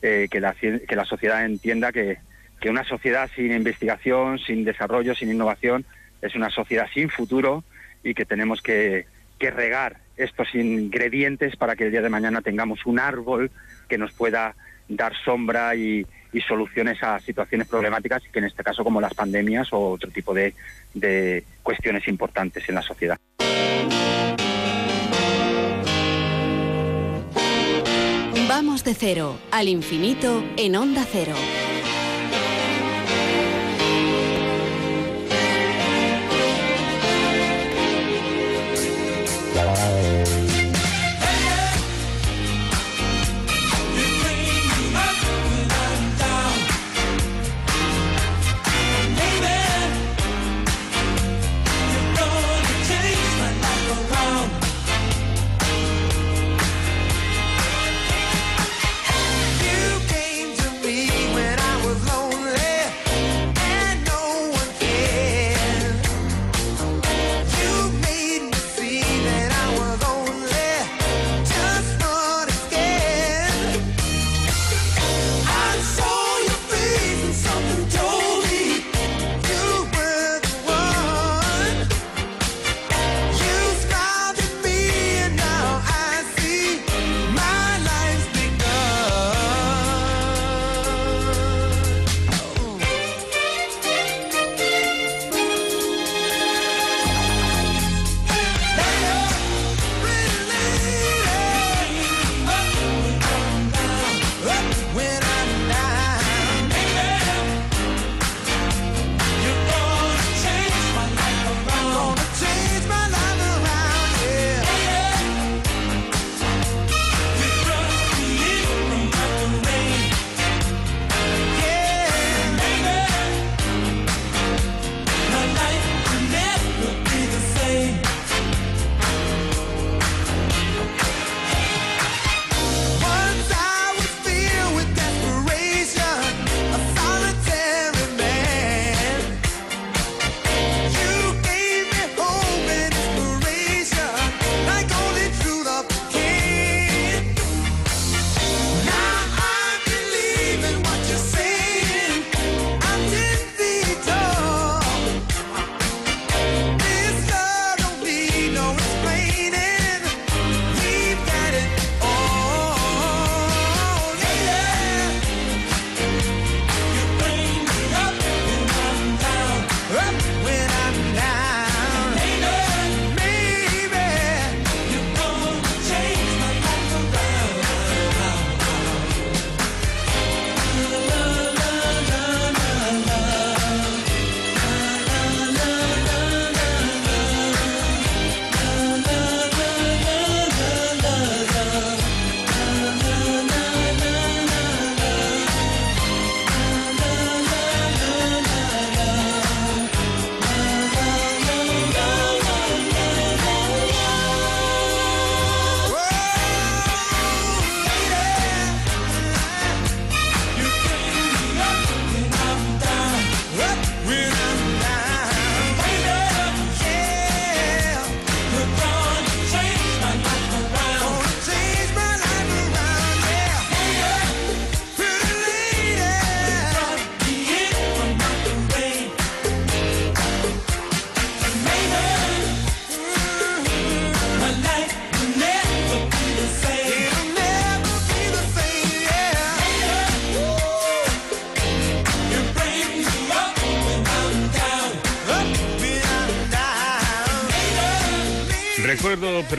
eh, que, la, que la sociedad entienda que, que una sociedad sin investigación, sin desarrollo, sin innovación, es una sociedad sin futuro y que tenemos que, que regar estos ingredientes para que el día de mañana tengamos un árbol que nos pueda dar sombra y, y soluciones a situaciones problemáticas, que en este caso como las pandemias o otro tipo de, de cuestiones importantes en la sociedad. Vamos de cero al infinito en Onda Cero.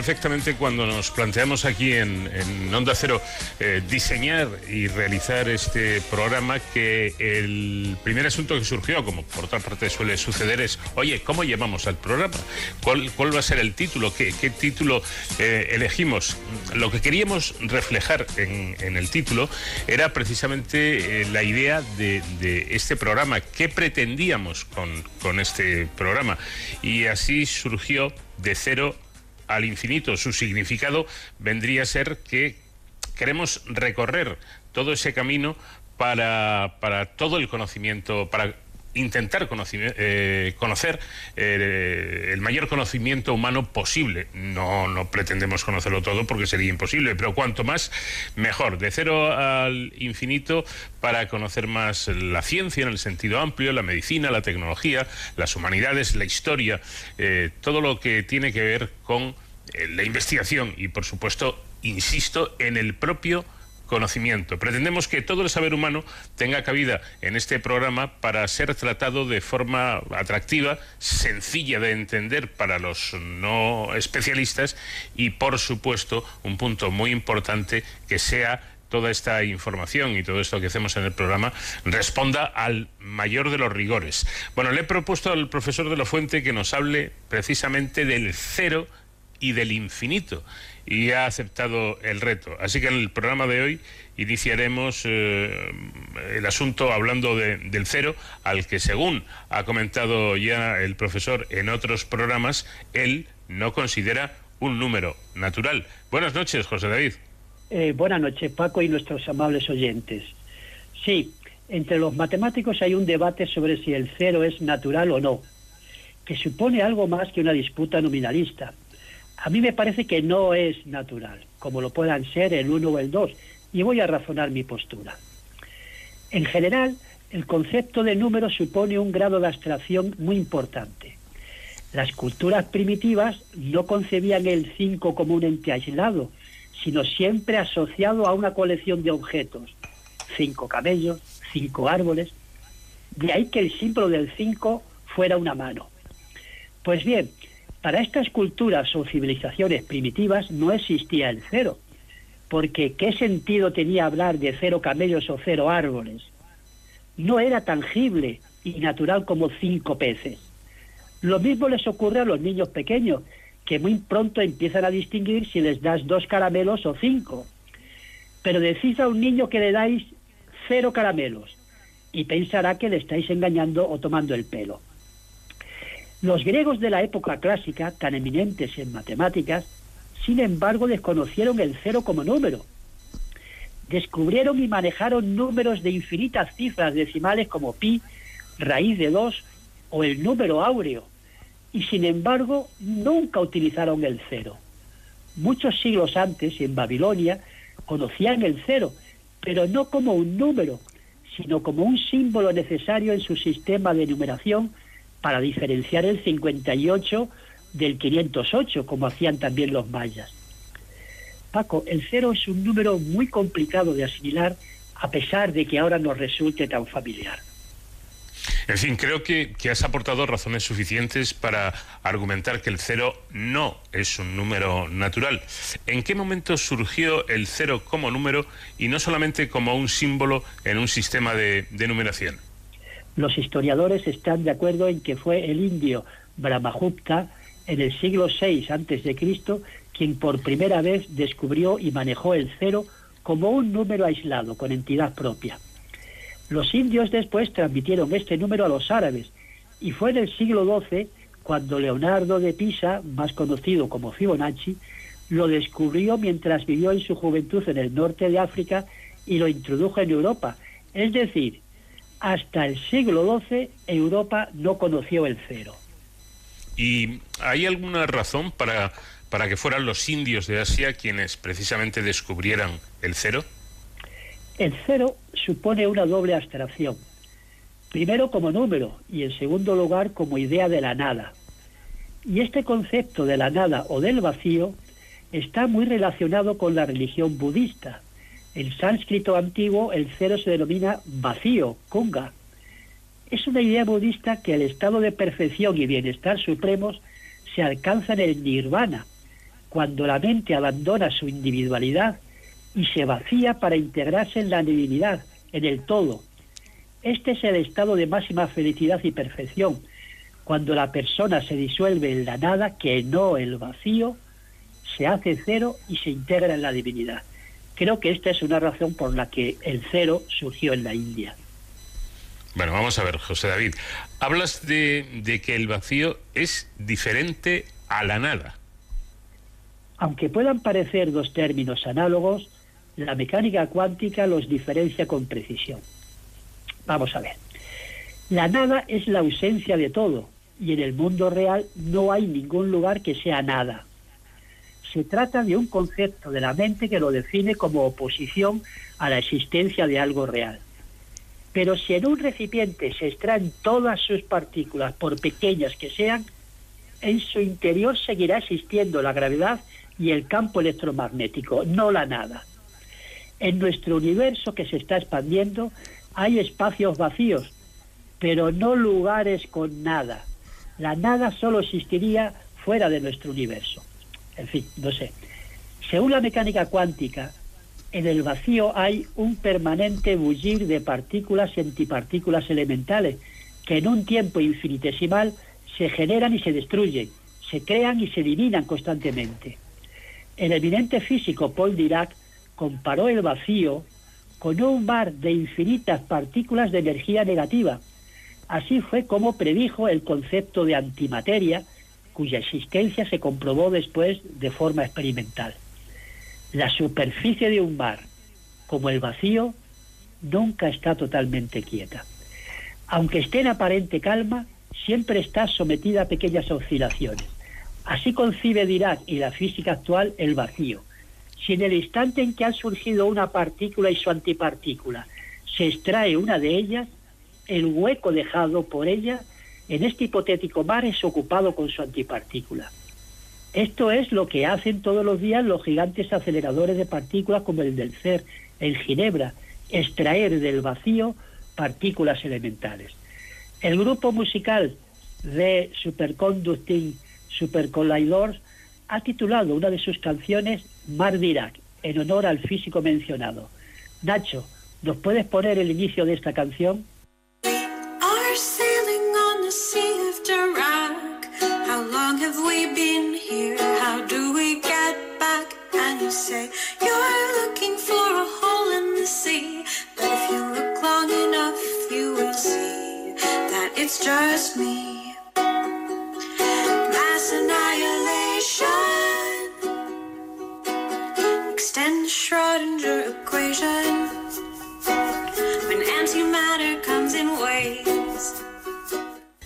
Perfectamente cuando nos planteamos aquí en, en Onda Cero eh, diseñar y realizar este programa que el primer asunto que surgió, como por otra parte suele suceder, es, oye, ¿cómo llamamos al programa? ¿Cuál, cuál va a ser el título? ¿Qué, qué título eh, elegimos? Lo que queríamos reflejar en, en el título era precisamente eh, la idea de, de este programa. ¿Qué pretendíamos con, con este programa? Y así surgió de cero al infinito. Su significado vendría a ser que queremos recorrer todo ese camino para, para todo el conocimiento, para intentar eh, conocer eh, el mayor conocimiento humano posible. No, no pretendemos conocerlo todo porque sería imposible, pero cuanto más, mejor. De cero al infinito para conocer más la ciencia en el sentido amplio, la medicina, la tecnología, las humanidades, la historia, eh, todo lo que tiene que ver con la investigación y, por supuesto, insisto, en el propio conocimiento. Pretendemos que todo el saber humano tenga cabida en este programa para ser tratado de forma atractiva, sencilla de entender para los no especialistas y, por supuesto, un punto muy importante que sea toda esta información y todo esto que hacemos en el programa responda al mayor de los rigores. Bueno, le he propuesto al profesor de la Fuente que nos hable precisamente del cero y del infinito y ha aceptado el reto. Así que en el programa de hoy iniciaremos eh, el asunto hablando de, del cero, al que según ha comentado ya el profesor en otros programas, él no considera un número natural. Buenas noches, José David. Eh, buenas noches, Paco y nuestros amables oyentes. Sí, entre los matemáticos hay un debate sobre si el cero es natural o no, que supone algo más que una disputa nominalista. A mí me parece que no es natural, como lo puedan ser el 1 o el 2, y voy a razonar mi postura. En general, el concepto de número supone un grado de abstracción muy importante. Las culturas primitivas no concebían el 5 como un ente aislado, sino siempre asociado a una colección de objetos. Cinco camellos, cinco árboles. De ahí que el símbolo del 5 fuera una mano. Pues bien, para estas culturas o civilizaciones primitivas no existía el cero, porque ¿qué sentido tenía hablar de cero camellos o cero árboles? No era tangible y natural como cinco peces. Lo mismo les ocurre a los niños pequeños, que muy pronto empiezan a distinguir si les das dos caramelos o cinco. Pero decís a un niño que le dais cero caramelos y pensará que le estáis engañando o tomando el pelo. Los griegos de la época clásica, tan eminentes en matemáticas, sin embargo desconocieron el cero como número. Descubrieron y manejaron números de infinitas cifras decimales como pi, raíz de 2 o el número áureo, y sin embargo nunca utilizaron el cero. Muchos siglos antes, en Babilonia, conocían el cero, pero no como un número, sino como un símbolo necesario en su sistema de numeración para diferenciar el 58 del 508, como hacían también los mayas. Paco, el cero es un número muy complicado de asimilar, a pesar de que ahora nos resulte tan familiar. En fin, creo que, que, has aportado razones suficientes para argumentar que el cero no es un número natural. ¿En qué momento surgió el cero como número y no solamente como un símbolo en un sistema de, de numeración? Los historiadores están de acuerdo en que fue el indio Brahmagupta en el siglo VI a.C. quien por primera vez descubrió y manejó el cero como un número aislado, con entidad propia. Los indios después transmitieron este número a los árabes y fue en el siglo XII cuando Leonardo de Pisa, más conocido como Fibonacci, lo descubrió mientras vivió en su juventud en el norte de África y lo introdujo en Europa. Es decir, hasta el siglo XII Europa no conoció el cero. ¿Y hay alguna razón para, para que fueran los indios de Asia quienes precisamente descubrieran el cero? El cero supone una doble abstracción. Primero como número y en segundo lugar como idea de la nada. Y este concepto de la nada o del vacío está muy relacionado con la religión budista. En sánscrito antiguo el cero se denomina vacío, kunga. Es una idea budista que el estado de perfección y bienestar supremos se alcanza en el nirvana, cuando la mente abandona su individualidad y se vacía para integrarse en la divinidad, en el todo. Este es el estado de máxima felicidad y perfección, cuando la persona se disuelve en la nada, que no el vacío, se hace cero y se integra en la divinidad. Creo que esta es una razón por la que el cero surgió en la India. Bueno, vamos a ver, José David. Hablas de, de que el vacío es diferente a la nada. Aunque puedan parecer dos términos análogos, la mecánica cuántica los diferencia con precisión. Vamos a ver. La nada es la ausencia de todo y en el mundo real no hay ningún lugar que sea nada. Se trata de un concepto de la mente que lo define como oposición a la existencia de algo real. Pero si en un recipiente se extraen todas sus partículas, por pequeñas que sean, en su interior seguirá existiendo la gravedad y el campo electromagnético, no la nada. En nuestro universo que se está expandiendo hay espacios vacíos, pero no lugares con nada. La nada solo existiría fuera de nuestro universo. En fin, no sé. Según la mecánica cuántica, en el vacío hay un permanente bullir de partículas y antipartículas elementales que en un tiempo infinitesimal se generan y se destruyen, se crean y se eliminan constantemente. El eminente físico Paul Dirac comparó el vacío con un mar de infinitas partículas de energía negativa. Así fue como predijo el concepto de antimateria, cuya existencia se comprobó después de forma experimental. La superficie de un mar, como el vacío, nunca está totalmente quieta. Aunque esté en aparente calma, siempre está sometida a pequeñas oscilaciones. Así concibe Dirac y la física actual el vacío. Si en el instante en que ha surgido una partícula y su antipartícula se extrae una de ellas, el hueco dejado por ella en este hipotético mar es ocupado con su antipartícula. Esto es lo que hacen todos los días los gigantes aceleradores de partículas como el del CER en Ginebra, extraer del vacío partículas elementales. El grupo musical de Superconducting Supercollidors ha titulado una de sus canciones Mar Dirac, en honor al físico mencionado. Nacho, ¿nos puedes poner el inicio de esta canción? We been here? How do we get back? And you say you're looking for a hole in the sea. But if you look long enough, you will see that it's just me. Mass annihilation. Extend the Schrodinger equation. When antimatter comes in waves.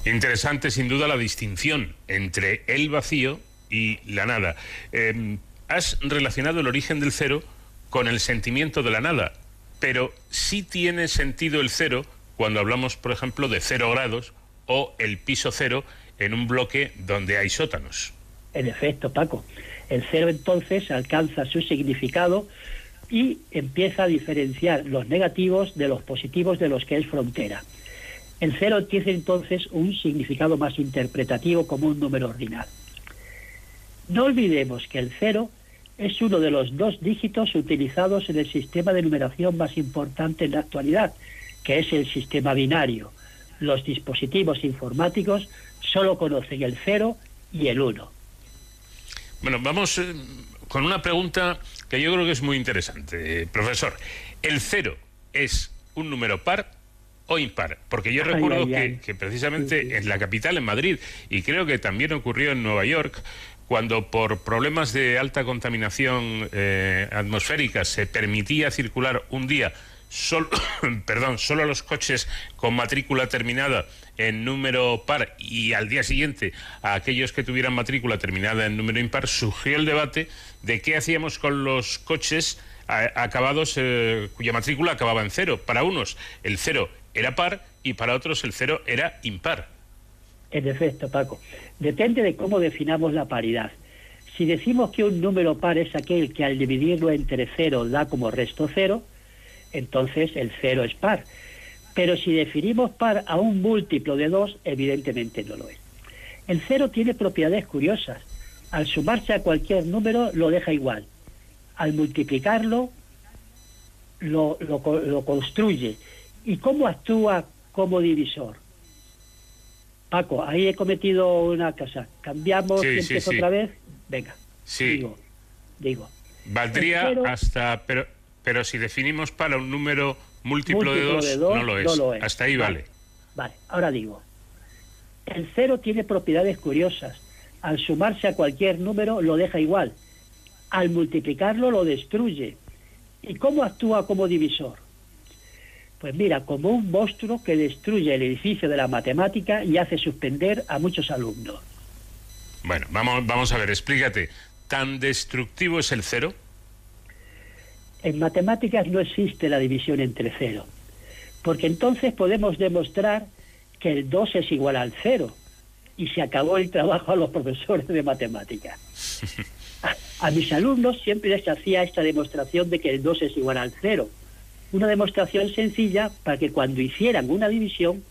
Interesante sin duda la distinción entre el vacío y la nada. Eh, has relacionado el origen del cero con el sentimiento de la nada, pero sí tiene sentido el cero cuando hablamos, por ejemplo, de cero grados o el piso cero en un bloque donde hay sótanos. En efecto, Paco. El cero entonces alcanza su significado y empieza a diferenciar los negativos de los positivos de los que es frontera. El cero tiene entonces un significado más interpretativo como un número ordinal. No olvidemos que el cero es uno de los dos dígitos utilizados en el sistema de numeración más importante en la actualidad, que es el sistema binario. Los dispositivos informáticos solo conocen el cero y el uno. Bueno, vamos eh, con una pregunta que yo creo que es muy interesante, eh, profesor. ¿El cero es un número par o impar? Porque yo recuerdo ay, que, ay. que precisamente en la capital, en Madrid, y creo que también ocurrió en Nueva York, cuando por problemas de alta contaminación eh, atmosférica se permitía circular un día solo, perdón, solo los coches con matrícula terminada en número par y al día siguiente a aquellos que tuvieran matrícula terminada en número impar, surgió el debate de qué hacíamos con los coches a- acabados eh, cuya matrícula acababa en cero. Para unos el cero era par y para otros el cero era impar. En efecto, Paco. Depende de cómo definamos la paridad. Si decimos que un número par es aquel que al dividirlo entre cero da como resto cero, entonces el cero es par. Pero si definimos par a un múltiplo de dos, evidentemente no lo es. El cero tiene propiedades curiosas. Al sumarse a cualquier número lo deja igual. Al multiplicarlo lo, lo co- lo construye. ¿Y cómo actúa como divisor? Paco, ahí he cometido una cosa. ¿Cambiamos Sí, y sí, empiezo sí. otra vez? Venga, Sí, digo, digo. valdría hasta... Pero, pero si definimos para un número múltiplo, de, dos, de dos, no lo es. no lo es. Hasta ahí Vale. vale. Vale, ahora digo. El cero tiene propiedades curiosas. Al sumarse a cualquier número lo deja igual. Al multiplicarlo lo destruye. ¿Y cómo actúa como divisor? Pues mira, como un monstruo que destruye el edificio de la matemática y hace suspender a muchos alumnos. Bueno, vamos, vamos a ver, explícate. ¿Tan destructivo es el cero? En matemáticas no existe la división entre cero, porque entonces podemos demostrar que el 2 es igual al cero y se acabó el trabajo a los profesores de matemáticas. A, a mis alumnos siempre les hacía esta demostración de que el 2 es igual al cero. Una demostración sencilla para que cuando hicieran una división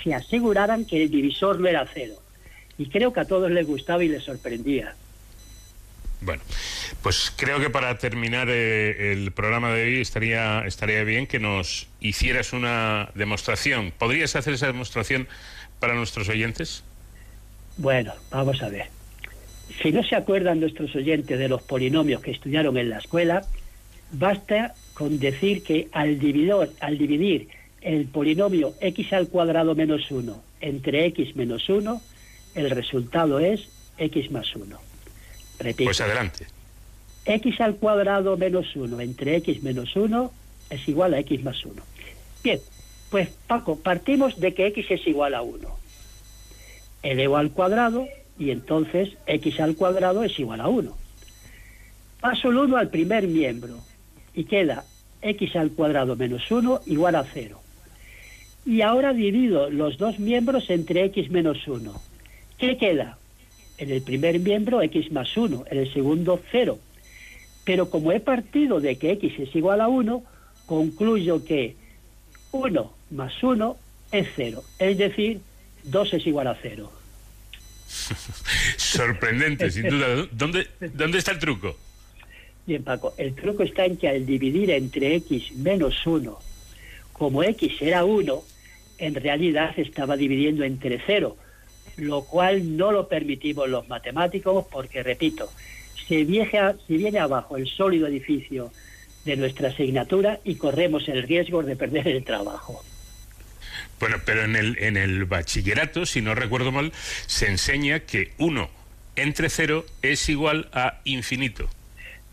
se aseguraran que el divisor no era cero. Y creo que a todos les gustaba y les sorprendía. Bueno, pues creo que para terminar eh, el programa de hoy estaría, estaría bien que nos hicieras una demostración. ¿Podrías hacer esa demostración para nuestros oyentes? Bueno, vamos a ver. Si no se acuerdan nuestros oyentes de los polinomios que estudiaron en la escuela, basta con decir que al dividir, al dividir el polinomio x al cuadrado menos 1 entre x menos 1, el resultado es x más 1. Repito. Pues adelante. x al cuadrado menos 1 entre x menos 1 es igual a x más 1. Bien, pues Paco, partimos de que x es igual a 1. Elevo al cuadrado y entonces x al cuadrado es igual a 1. Paso el 1 al primer miembro y queda x al cuadrado menos 1 igual a 0. Y ahora divido los dos miembros entre x menos 1. ¿Qué queda? En el primer miembro x más 1, en el segundo 0. Pero como he partido de que x es igual a 1, concluyo que 1 más 1 es 0. Es decir, 2 es igual a 0. Sorprendente, sin duda. ¿Dónde, ¿Dónde está el truco? Bien, Paco, el truco está en que al dividir entre x menos 1, como x era 1, en realidad estaba dividiendo entre 0, lo cual no lo permitimos los matemáticos porque, repito, se viene, abajo el sólido edificio de nuestra asignatura y corremos el riesgo de perder el trabajo. Bueno, pero en el, en el bachillerato, si no recuerdo mal, se enseña que 1 entre 0 es igual a infinito.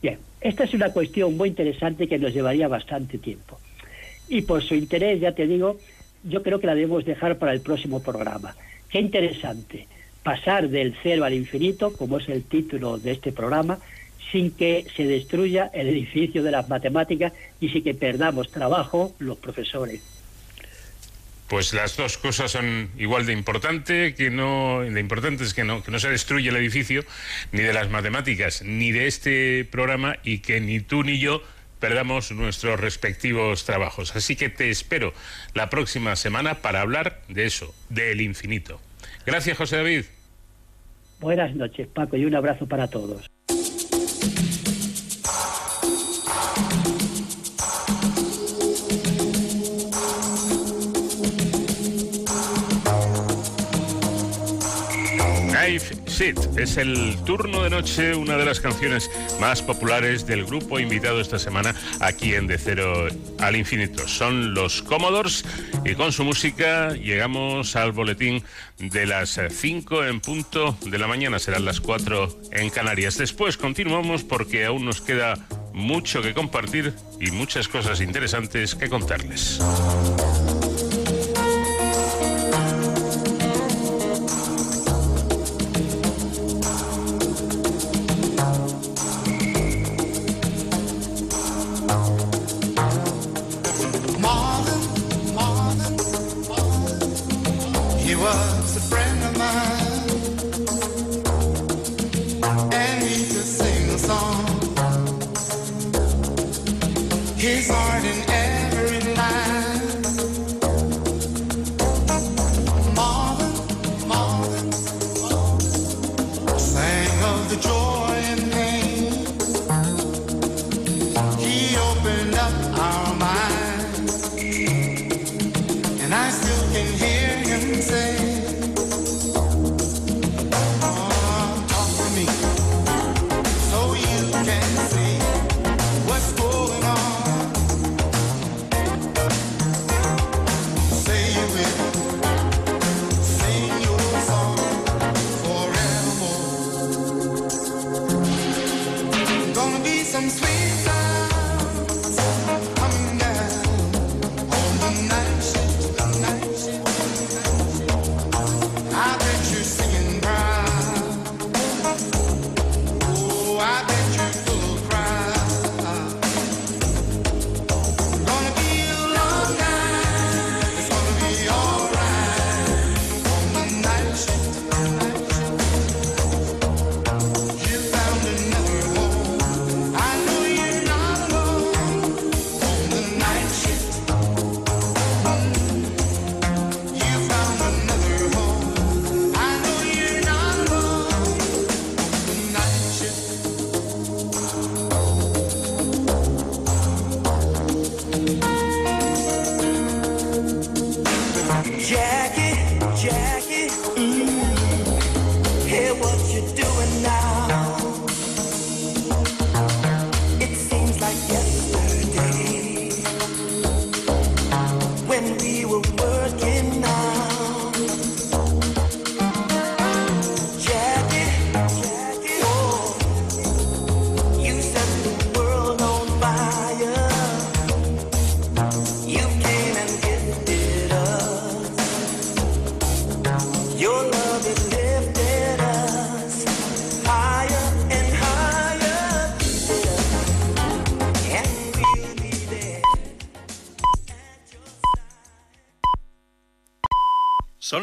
Bien, esta es una cuestión muy interesante que nos llevaría bastante tiempo. Y por su interés, ya te digo, yo creo que la debemos dejar para el próximo programa. Qué interesante, pasar del cero al infinito, como es el título de este programa, sin que se destruya el edificio de las matemáticas y sin que perdamos trabajo los profesores. Pues las dos cosas son igual de importante, que no, de importantes que no, que no se destruye el edificio, ni de las matemáticas, ni de este programa, y que ni tú ni yo perdamos nuestros respectivos trabajos. Así que te espero la próxima semana para hablar de eso, del infinito. Gracias, José David. Buenas noches, Paco, y un abrazo para todos. Sit es el turno de noche, una de las canciones más populares del grupo invitado esta semana aquí en De Cero al Infinito. Son los Commodores y con su música llegamos al boletín de las 5 en punto de la mañana, serán las 4 en Canarias. Después continuamos porque aún nos queda mucho que compartir y muchas cosas interesantes que contarles. reason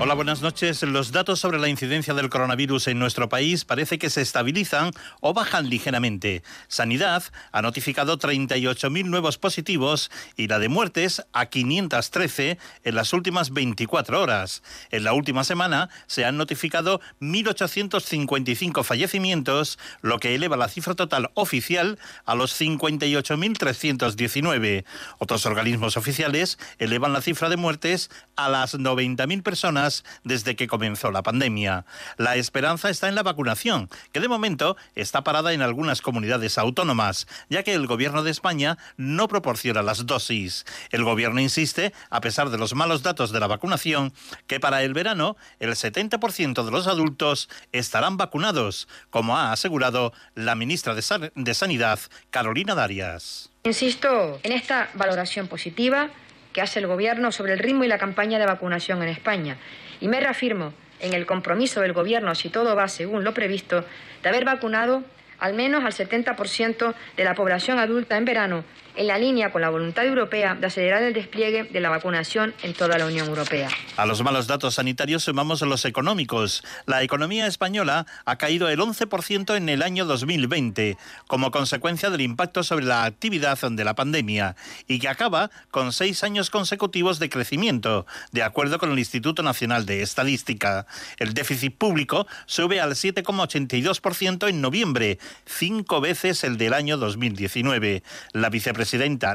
Hola, buenas noches. Los datos sobre la incidencia del coronavirus en nuestro país parece que se estabilizan o bajan ligeramente. Sanidad ha notificado 38.000 nuevos positivos y la de muertes a 513 en las últimas 24 horas. En la última semana se han notificado 1.855 fallecimientos, lo que eleva la cifra total oficial a los 58.319. Otros organismos oficiales elevan la cifra de muertes a las 90.000 personas desde que comenzó la pandemia. La esperanza está en la vacunación, que de momento está parada en algunas comunidades autónomas, ya que el gobierno de España no proporciona las dosis. El gobierno insiste, a pesar de los malos datos de la vacunación, que para el verano el 70% de los adultos estarán vacunados, como ha asegurado la ministra de, de Sanidad, Carolina Darias. Insisto en esta valoración positiva que hace el Gobierno sobre el ritmo y la campaña de vacunación en España. Y me reafirmo en el compromiso del Gobierno, si todo va según lo previsto, de haber vacunado al menos al 70% de la población adulta en verano, en la línea con la voluntad europea de acelerar el despliegue de la vacunación en toda la Unión Europea. A los malos datos sanitarios sumamos los económicos. La economía española ha caído el 11% en el año 2020 como consecuencia del impacto sobre la actividad de la pandemia y que acaba con seis años consecutivos de crecimiento, de acuerdo con el Instituto Nacional de Estadística. El déficit público sube al 7,82% en noviembre, cinco veces el del año 2019. La vicepresidenta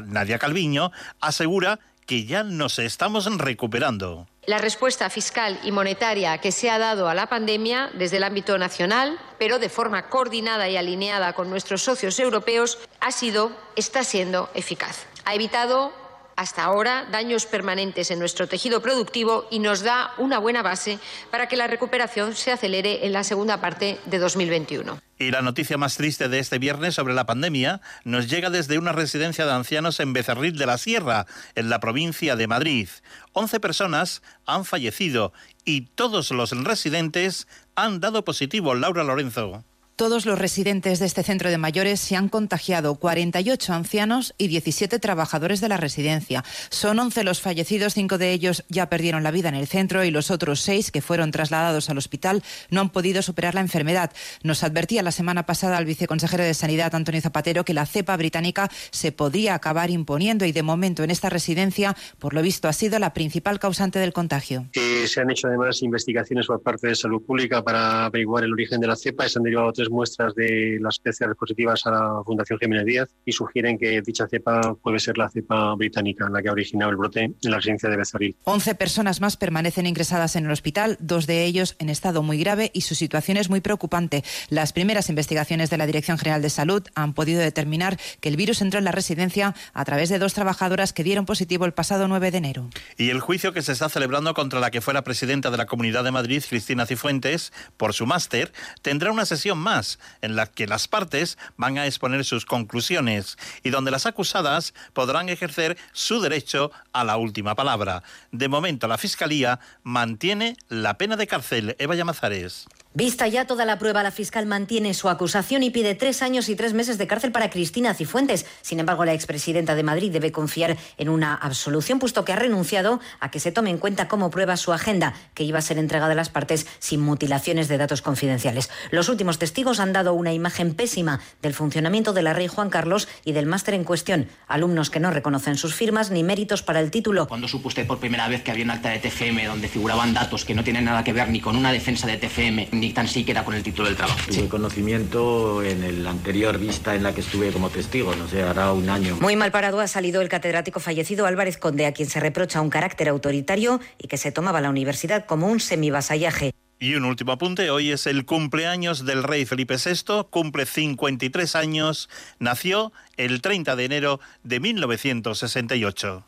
Nadia Calviño asegura que ya nos estamos recuperando. La respuesta fiscal y monetaria que se ha dado a la pandemia desde el ámbito nacional, pero de forma coordinada y alineada con nuestros socios europeos, ha sido, está siendo eficaz. Ha evitado hasta ahora daños permanentes en nuestro tejido productivo y nos da una buena base para que la recuperación se acelere en la segunda parte de 2021. Y la noticia más triste de este viernes sobre la pandemia nos llega desde una residencia de ancianos en Becerril de la Sierra, en la provincia de Madrid. 11 personas han fallecido y todos los residentes han dado positivo. Laura Lorenzo. Todos los residentes de este centro de mayores se han contagiado, 48 ancianos y 17 trabajadores de la residencia. Son 11 los fallecidos, cinco de ellos ya perdieron la vida en el centro y los otros seis que fueron trasladados al hospital no han podido superar la enfermedad. Nos advertía la semana pasada el viceconsejero de Sanidad, Antonio Zapatero, que la cepa británica se podía acabar imponiendo y de momento en esta residencia, por lo visto, ha sido la principal causante del contagio. Se han hecho además investigaciones por parte de Salud Pública para averiguar el origen de la cepa y se han derivado tres muestras de las PCR positivas a la Fundación Jiménez Díaz y sugieren que dicha cepa puede ser la cepa británica, la que ha originado el brote en la residencia de Becerril. 11 personas más permanecen ingresadas en el hospital, dos de ellos en estado muy grave y su situación es muy preocupante. Las primeras investigaciones de la Dirección General de Salud han podido determinar que el virus entró en la residencia a través de dos trabajadoras que dieron positivo el pasado 9 de enero. Y el juicio que se está celebrando contra la que fuera presidenta de la Comunidad de Madrid, Cristina Cifuentes, por su máster, tendrá una sesión más en la que las partes van a exponer sus conclusiones y donde las acusadas podrán ejercer su derecho a la última palabra. De momento, la Fiscalía mantiene la pena de cárcel. Eva Llamazares. Vista ya toda la prueba, la fiscal mantiene su acusación y pide tres años y tres meses de cárcel para Cristina Cifuentes. Sin embargo, la expresidenta de Madrid debe confiar en una absolución, puesto que ha renunciado a que se tome en cuenta como prueba su agenda, que iba a ser entregada a las partes sin mutilaciones de datos confidenciales. Los últimos testigos han dado una imagen pésima del funcionamiento de la Rey Juan Carlos y del máster en cuestión. Alumnos que no reconocen sus firmas ni méritos para el título. Cuando supo usted por primera vez que había un acta de TFM donde figuraban datos que no tienen nada que ver ni con una defensa de TFM, ni tan siquiera con el título del trabajo. Tuve conocimiento en el anterior vista en la que estuve como testigo, no sé, hará un año. Muy mal parado ha salido el catedrático fallecido Álvarez Conde, a quien se reprocha un carácter autoritario y que se tomaba la universidad como un semivasallaje. Y un último apunte, hoy es el cumpleaños del rey Felipe VI, cumple 53 años, nació el 30 de enero de 1968.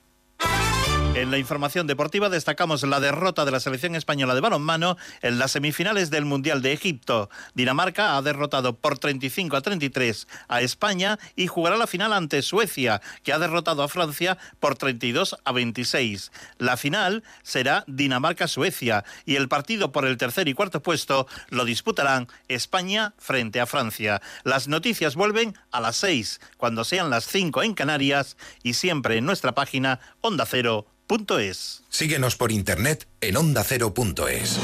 En la información deportiva destacamos la derrota de la selección española de balonmano en las semifinales del Mundial de Egipto. Dinamarca ha derrotado por 35 a 33 a España y jugará la final ante Suecia, que ha derrotado a Francia por 32 a 26. La final será Dinamarca-Suecia y el partido por el tercer y cuarto puesto lo disputarán España frente a Francia. Las noticias vuelven a las 6, cuando sean las 5 en Canarias y siempre en nuestra página onda cero. Punto es. Síguenos por internet en ondacero.es.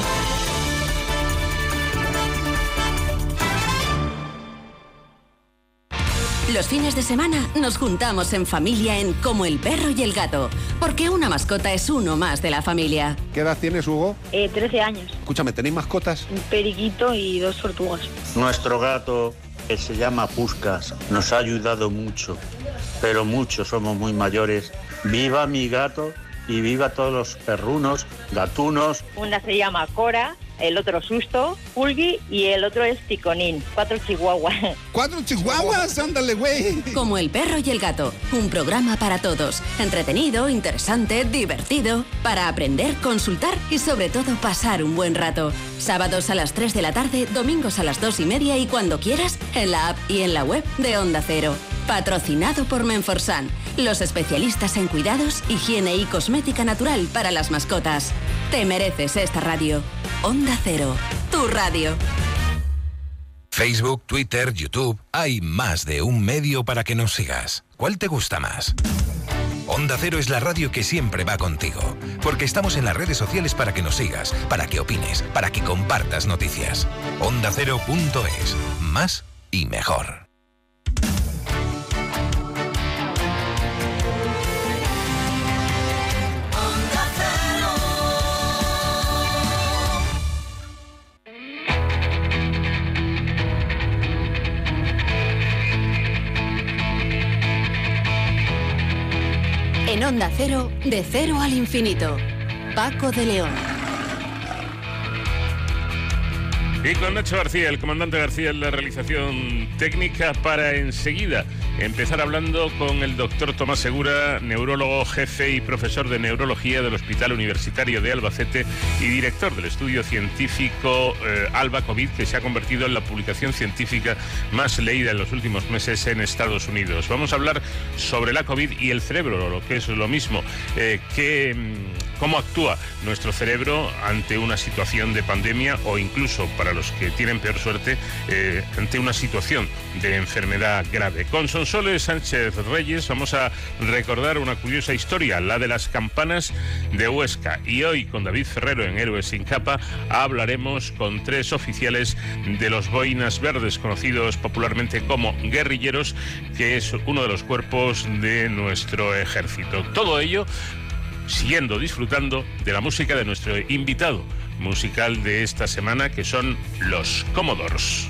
Los fines de semana nos juntamos en familia en Como el perro y el gato, porque una mascota es uno más de la familia. ¿Qué edad tienes, Hugo? Eh, 13 años. Escúchame, ¿tenéis mascotas? Un periquito y dos tortugas. Nuestro gato, que se llama Puscas, nos ha ayudado mucho, pero mucho, somos muy mayores. Viva mi gato y viva todos los perrunos, gatunos. Una se llama Cora, el otro Susto, Pulgui y el otro es Ticonín. Cuatro chihuahuas. ¿Cuatro chihuahuas? Ándale, güey. Como el perro y el gato, un programa para todos. Entretenido, interesante, divertido, para aprender, consultar y sobre todo pasar un buen rato. Sábados a las 3 de la tarde, domingos a las 2 y media y cuando quieras, en la app y en la web de Onda Cero. Patrocinado por Menforsan, los especialistas en cuidados, higiene y cosmética natural para las mascotas. Te mereces esta radio. Onda Cero, tu radio. Facebook, Twitter, YouTube, hay más de un medio para que nos sigas. ¿Cuál te gusta más? Onda Cero es la radio que siempre va contigo, porque estamos en las redes sociales para que nos sigas, para que opines, para que compartas noticias. OndaCero.es, más y mejor. Onda Cero, de cero al infinito. Paco de León. Y con Nacho García, el comandante García en la realización técnica para enseguida empezar hablando con el doctor Tomás Segura, neurólogo, jefe y profesor de neurología del Hospital Universitario de Albacete y director del estudio científico eh, Alba COVID, que se ha convertido en la publicación científica más leída en los últimos meses en Estados Unidos. Vamos a hablar sobre la COVID y el cerebro, lo que es lo mismo. Eh, ¿Cómo actúa nuestro cerebro ante una situación de pandemia o incluso, para los que tienen peor suerte, eh, ante una situación de enfermedad grave? Con Sonsoles Sánchez Reyes vamos a recordar una curiosa historia, la de las campanas de Huesca. Y hoy, con David Ferrero en Héroes sin capa, hablaremos con tres oficiales de los Boinas Verdes, conocidos popularmente como guerrilleros, que es uno de los cuerpos de nuestro ejército. Todo ello siguiendo disfrutando de la música de nuestro invitado musical de esta semana, que son los Commodores.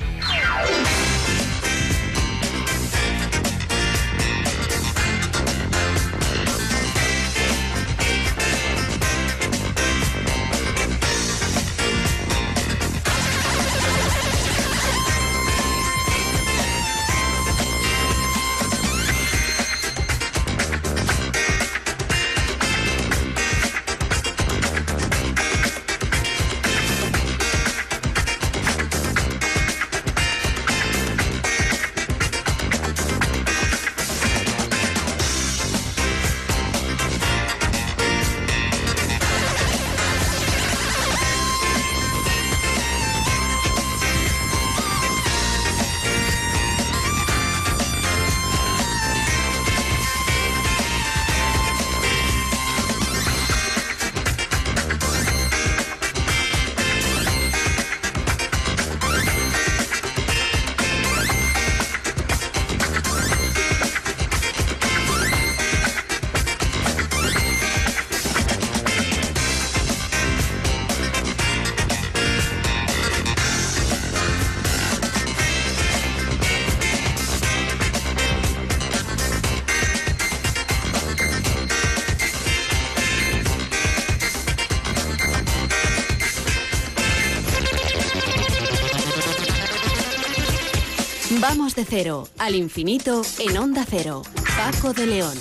Vamos de cero al infinito en Onda Cero. Paco de León.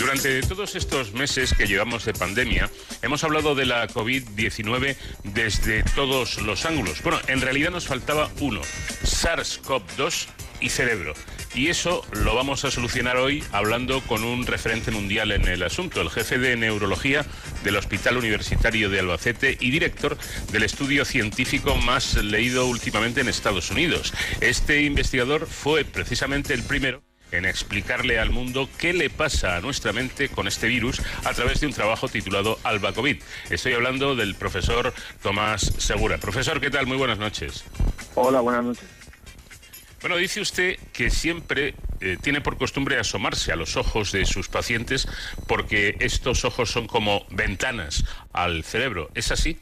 Durante todos estos meses que llevamos de pandemia, hemos hablado de la COVID-19 desde todos los ángulos. Bueno, en realidad nos faltaba uno, SARS-CoV-2 y cerebro. Y eso lo vamos a solucionar hoy hablando con un referente mundial en el asunto, el jefe de neurología del Hospital Universitario de Albacete y director del estudio científico más leído últimamente en Estados Unidos. Este investigador fue precisamente el primero en explicarle al mundo qué le pasa a nuestra mente con este virus a través de un trabajo titulado Alba COVID. Estoy hablando del profesor Tomás Segura. Profesor, ¿qué tal? Muy buenas noches. Hola, buenas noches. Bueno, dice usted que siempre eh, tiene por costumbre asomarse a los ojos de sus pacientes porque estos ojos son como ventanas al cerebro. ¿Es así?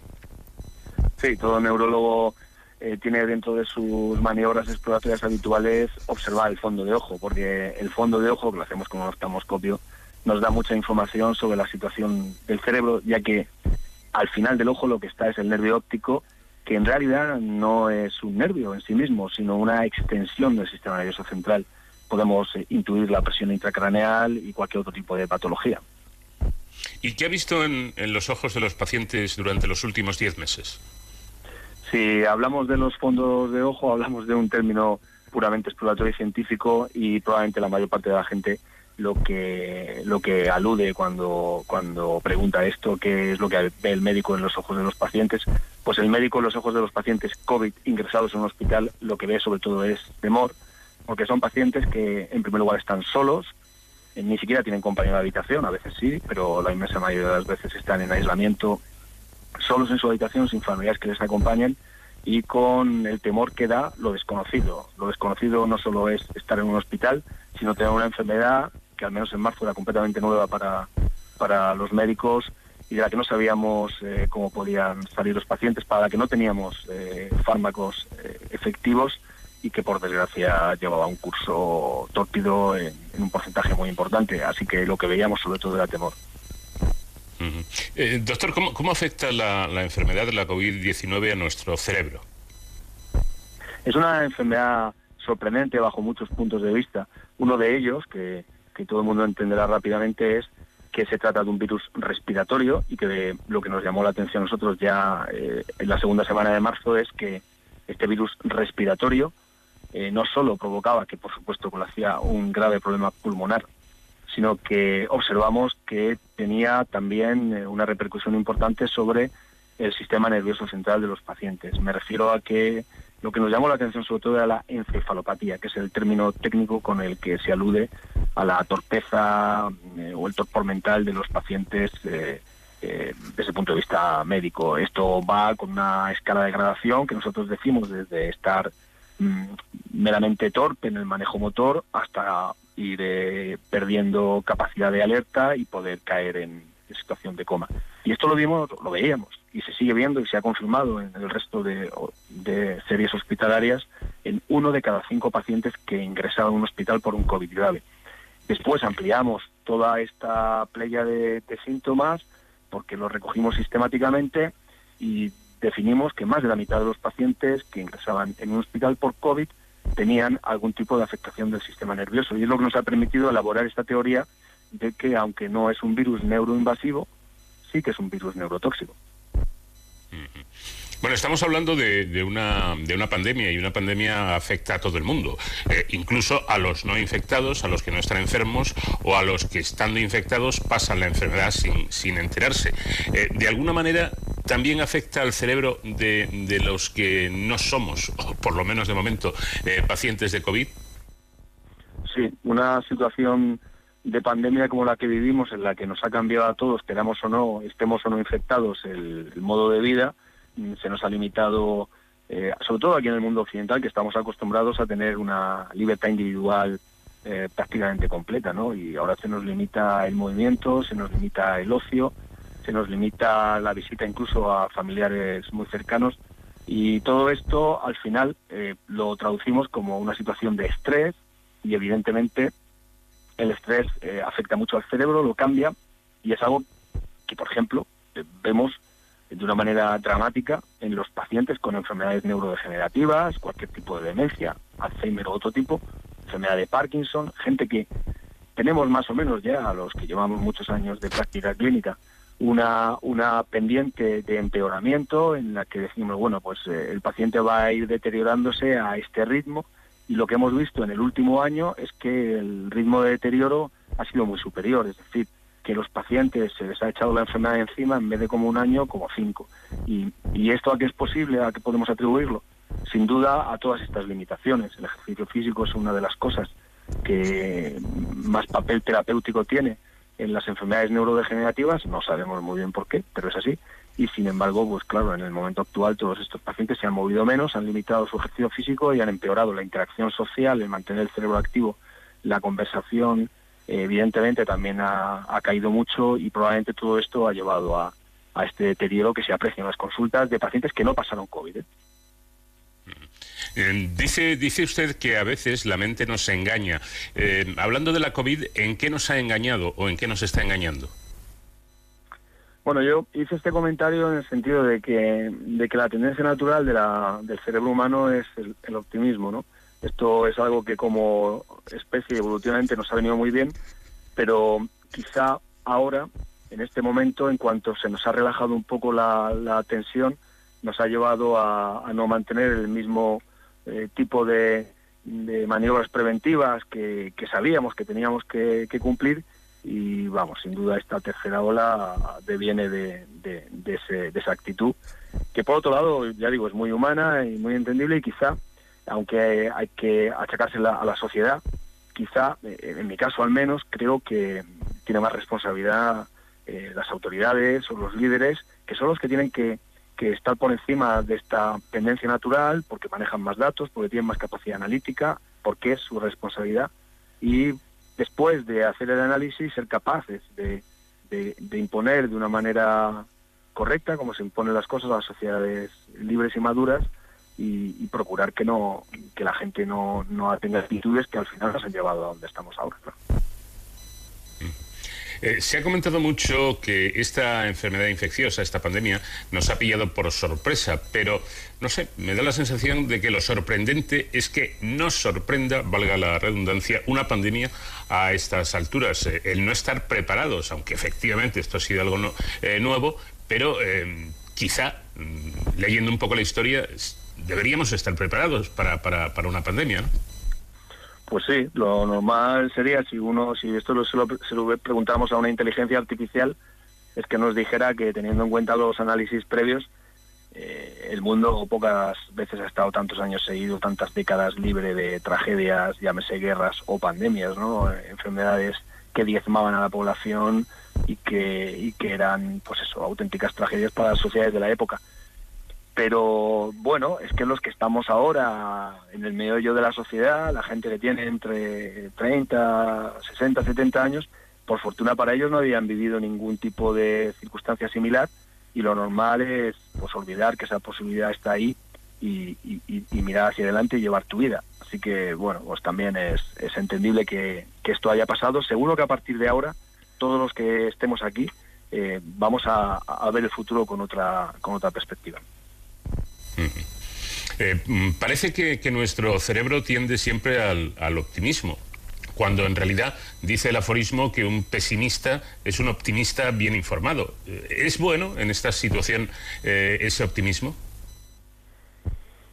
Sí, todo neurólogo eh, tiene dentro de sus maniobras exploratorias habituales observar el fondo de ojo, porque el fondo de ojo, que lo hacemos con un oftalmoscopio, nos da mucha información sobre la situación del cerebro, ya que al final del ojo lo que está es el nervio óptico, que en realidad no es un nervio en sí mismo, sino una extensión del sistema nervioso central. Podemos eh, intuir la presión intracraneal y cualquier otro tipo de patología. ¿Y qué ha visto en, en los ojos de los pacientes durante los últimos 10 meses? Si hablamos de los fondos de ojo, hablamos de un término puramente exploratorio y científico y probablemente la mayor parte de la gente lo que lo que alude cuando cuando pregunta esto, qué es lo que ve el médico en los ojos de los pacientes, pues el médico en los ojos de los pacientes COVID ingresados en un hospital lo que ve sobre todo es temor, porque son pacientes que en primer lugar están solos, eh, ni siquiera tienen compañero de habitación, a veces sí, pero la inmensa mayoría de las veces están en aislamiento, solos en su habitación, sin familiares que les acompañen y con el temor que da lo desconocido. Lo desconocido no solo es estar en un hospital, sino tener una enfermedad que al menos en marzo era completamente nueva para, para los médicos y de la que no sabíamos eh, cómo podían salir los pacientes, para la que no teníamos eh, fármacos eh, efectivos y que por desgracia llevaba un curso tórpido en, en un porcentaje muy importante. Así que lo que veíamos sobre todo era temor. Doctor, ¿cómo, cómo afecta la, la enfermedad de la COVID-19 a nuestro cerebro? Es una enfermedad sorprendente bajo muchos puntos de vista. Uno de ellos, que, que todo el mundo entenderá rápidamente, es que se trata de un virus respiratorio y que lo que nos llamó la atención a nosotros ya eh, en la segunda semana de marzo es que este virus respiratorio eh, no solo provocaba, que por supuesto lo hacía un grave problema pulmonar, sino que observamos que tenía también eh, una repercusión importante sobre el sistema nervioso central de los pacientes. Me refiero a que lo que nos llamó la atención sobre todo era la encefalopatía, que es el término técnico con el que se alude a la torpeza eh, o el torpor mental de los pacientes eh, eh, desde el punto de vista médico. Esto va con una escala de gradación que nosotros decimos desde estar mm, meramente torpe en el manejo motor hasta ir perdiendo capacidad de alerta y poder caer en, en situación de coma. Y esto lo vimos, lo veíamos y se sigue viendo y se ha confirmado en el resto de, series hospitalarias en uno de cada cinco pacientes que ingresaban a un hospital por un COVID grave. Después ampliamos toda esta playa de, de síntomas porque lo recogimos sistemáticamente y definimos que más de la mitad de los pacientes que ingresaban en un hospital por COVID tenían algún tipo de afectación del sistema nervioso. Y es lo que nos ha permitido elaborar esta teoría de que, aunque no es un virus neuroinvasivo, sí que es un virus neurotóxico. Bueno, estamos hablando de, de una, de una pandemia y una pandemia afecta a todo el mundo, eh, incluso a los no infectados, a los que no están enfermos o a los que estando infectados pasan la enfermedad sin, sin enterarse. Eh, de alguna manera también afecta al cerebro de, de los que no somos, o por lo menos de momento, eh, pacientes de COVID. Sí, una situación de pandemia como la que vivimos, en la que nos ha cambiado a todos, queramos o no, estemos o no infectados, el, modo de vida, se nos ha limitado, eh, sobre todo aquí en el mundo occidental, que estamos acostumbrados a tener una libertad individual eh, prácticamente completa, ¿no? Y ahora se nos limita el movimiento, se nos limita el ocio, se nos limita la visita incluso a familiares muy cercanos. Y todo esto, al final, eh, lo traducimos como una situación de estrés y, evidentemente, el estrés eh, afecta mucho al cerebro, lo cambia y es algo que, por ejemplo, vemos de una manera dramática en los pacientes con enfermedades neurodegenerativas, cualquier tipo de demencia, Alzheimer o otro tipo, enfermedad de Parkinson, gente que tenemos más o menos ya, a los que llevamos muchos años de práctica clínica, una, una pendiente de empeoramiento en la que decimos, bueno, pues eh, el paciente va a ir deteriorándose a este ritmo y lo que hemos visto en el último año es que el ritmo de deterioro ha sido muy superior, es decir, que los pacientes se les ha echado la enfermedad encima en vez de como un año, como cinco. ¿Y, y esto a qué es posible? ¿A qué podemos atribuirlo? Sin duda a todas estas limitaciones. El ejercicio físico es una de las cosas que más papel terapéutico tiene en las enfermedades neurodegenerativas, no sabemos muy bien por qué, pero es así. Y sin embargo, pues claro, en el momento actual todos estos pacientes se han movido menos, han limitado su ejercicio físico y han empeorado la interacción social, el mantener el cerebro activo, la conversación, evidentemente también ha, ha, caído mucho y probablemente todo esto ha llevado a, a, este deterioro que se aprecia en las consultas de pacientes que no pasaron COVID. ¿eh? Eh, dice, dice usted que a veces la mente nos engaña. Eh, hablando de la COVID, ¿en qué nos ha engañado o en qué nos está engañando? Bueno, yo hice este comentario en el sentido de que, de que la tendencia natural de la, del cerebro humano es el, el optimismo, ¿no? Esto es algo que como especie evolutivamente nos ha venido muy bien, pero quizá ahora, en este momento, en cuanto se nos ha relajado un poco la, tensión, nos ha llevado a, no mantener el mismo eh, tipo de, de, maniobras preventivas que, sabíamos que teníamos que, cumplir. Y vamos, sin duda esta tercera ola deviene de, de, de, ese, de esa actitud que por otro lado, ya digo, es muy humana y muy entendible y quizá, aunque hay que achacársela a la sociedad, quizá, eh, en mi caso al menos, creo que tiene más responsabilidad eh, las autoridades o los líderes, que son los que tienen que estar por encima de esta tendencia natural porque manejan más datos, porque tienen más capacidad analítica, porque es su responsabilidad y después de hacer el análisis ser capaces de, de imponer de una manera correcta, como se imponen las cosas a las sociedades libres y maduras, y, procurar que no que la gente no, no tenga actitudes que al final nos han llevado a donde estamos ahora. ¿no? Eh, se ha comentado mucho que esta enfermedad infecciosa, esta pandemia, nos ha pillado por sorpresa, pero no sé, me da la sensación de que lo sorprendente es que nos sorprenda, valga la redundancia, una pandemia a estas alturas. Eh, el no estar preparados, aunque efectivamente esto ha sido algo no, eh, nuevo, pero quizá, mm, leyendo un poco la historia, deberíamos estar preparados para, para, para una pandemia, ¿no? Pues sí, lo normal sería si uno, si esto lo, se, lo, se lo preguntáramos a una inteligencia artificial, es que nos dijera que teniendo en cuenta los análisis previos, eh, el mundo pocas veces ha estado tantos años seguidos, tantas décadas libre de tragedias, llámese guerras o pandemias, ¿no? Enfermedades que diezmaban a la población y que, y que eran, pues eso, auténticas tragedias para las sociedades de la época pero bueno, es que los que estamos ahora en el meollo de la sociedad, la gente que tiene entre 30, 60, 70 años, por fortuna para ellos no habían vivido ningún tipo de circunstancia similar y lo normal es pues olvidar que esa posibilidad está ahí y, mirar hacia adelante y llevar tu vida. Así que, bueno, pues también es, es entendible que, que esto haya pasado. Seguro que a partir de ahora, todos los que estemos aquí, eh, vamos a, a ver el futuro con otra, con otra perspectiva. Eh, mm, parece que, nuestro cerebro tiende siempre al, optimismo, cuando en realidad dice el aforismo que un pesimista es un optimista bien informado. Eh, ¿Es bueno en esta situación eh, ese optimismo?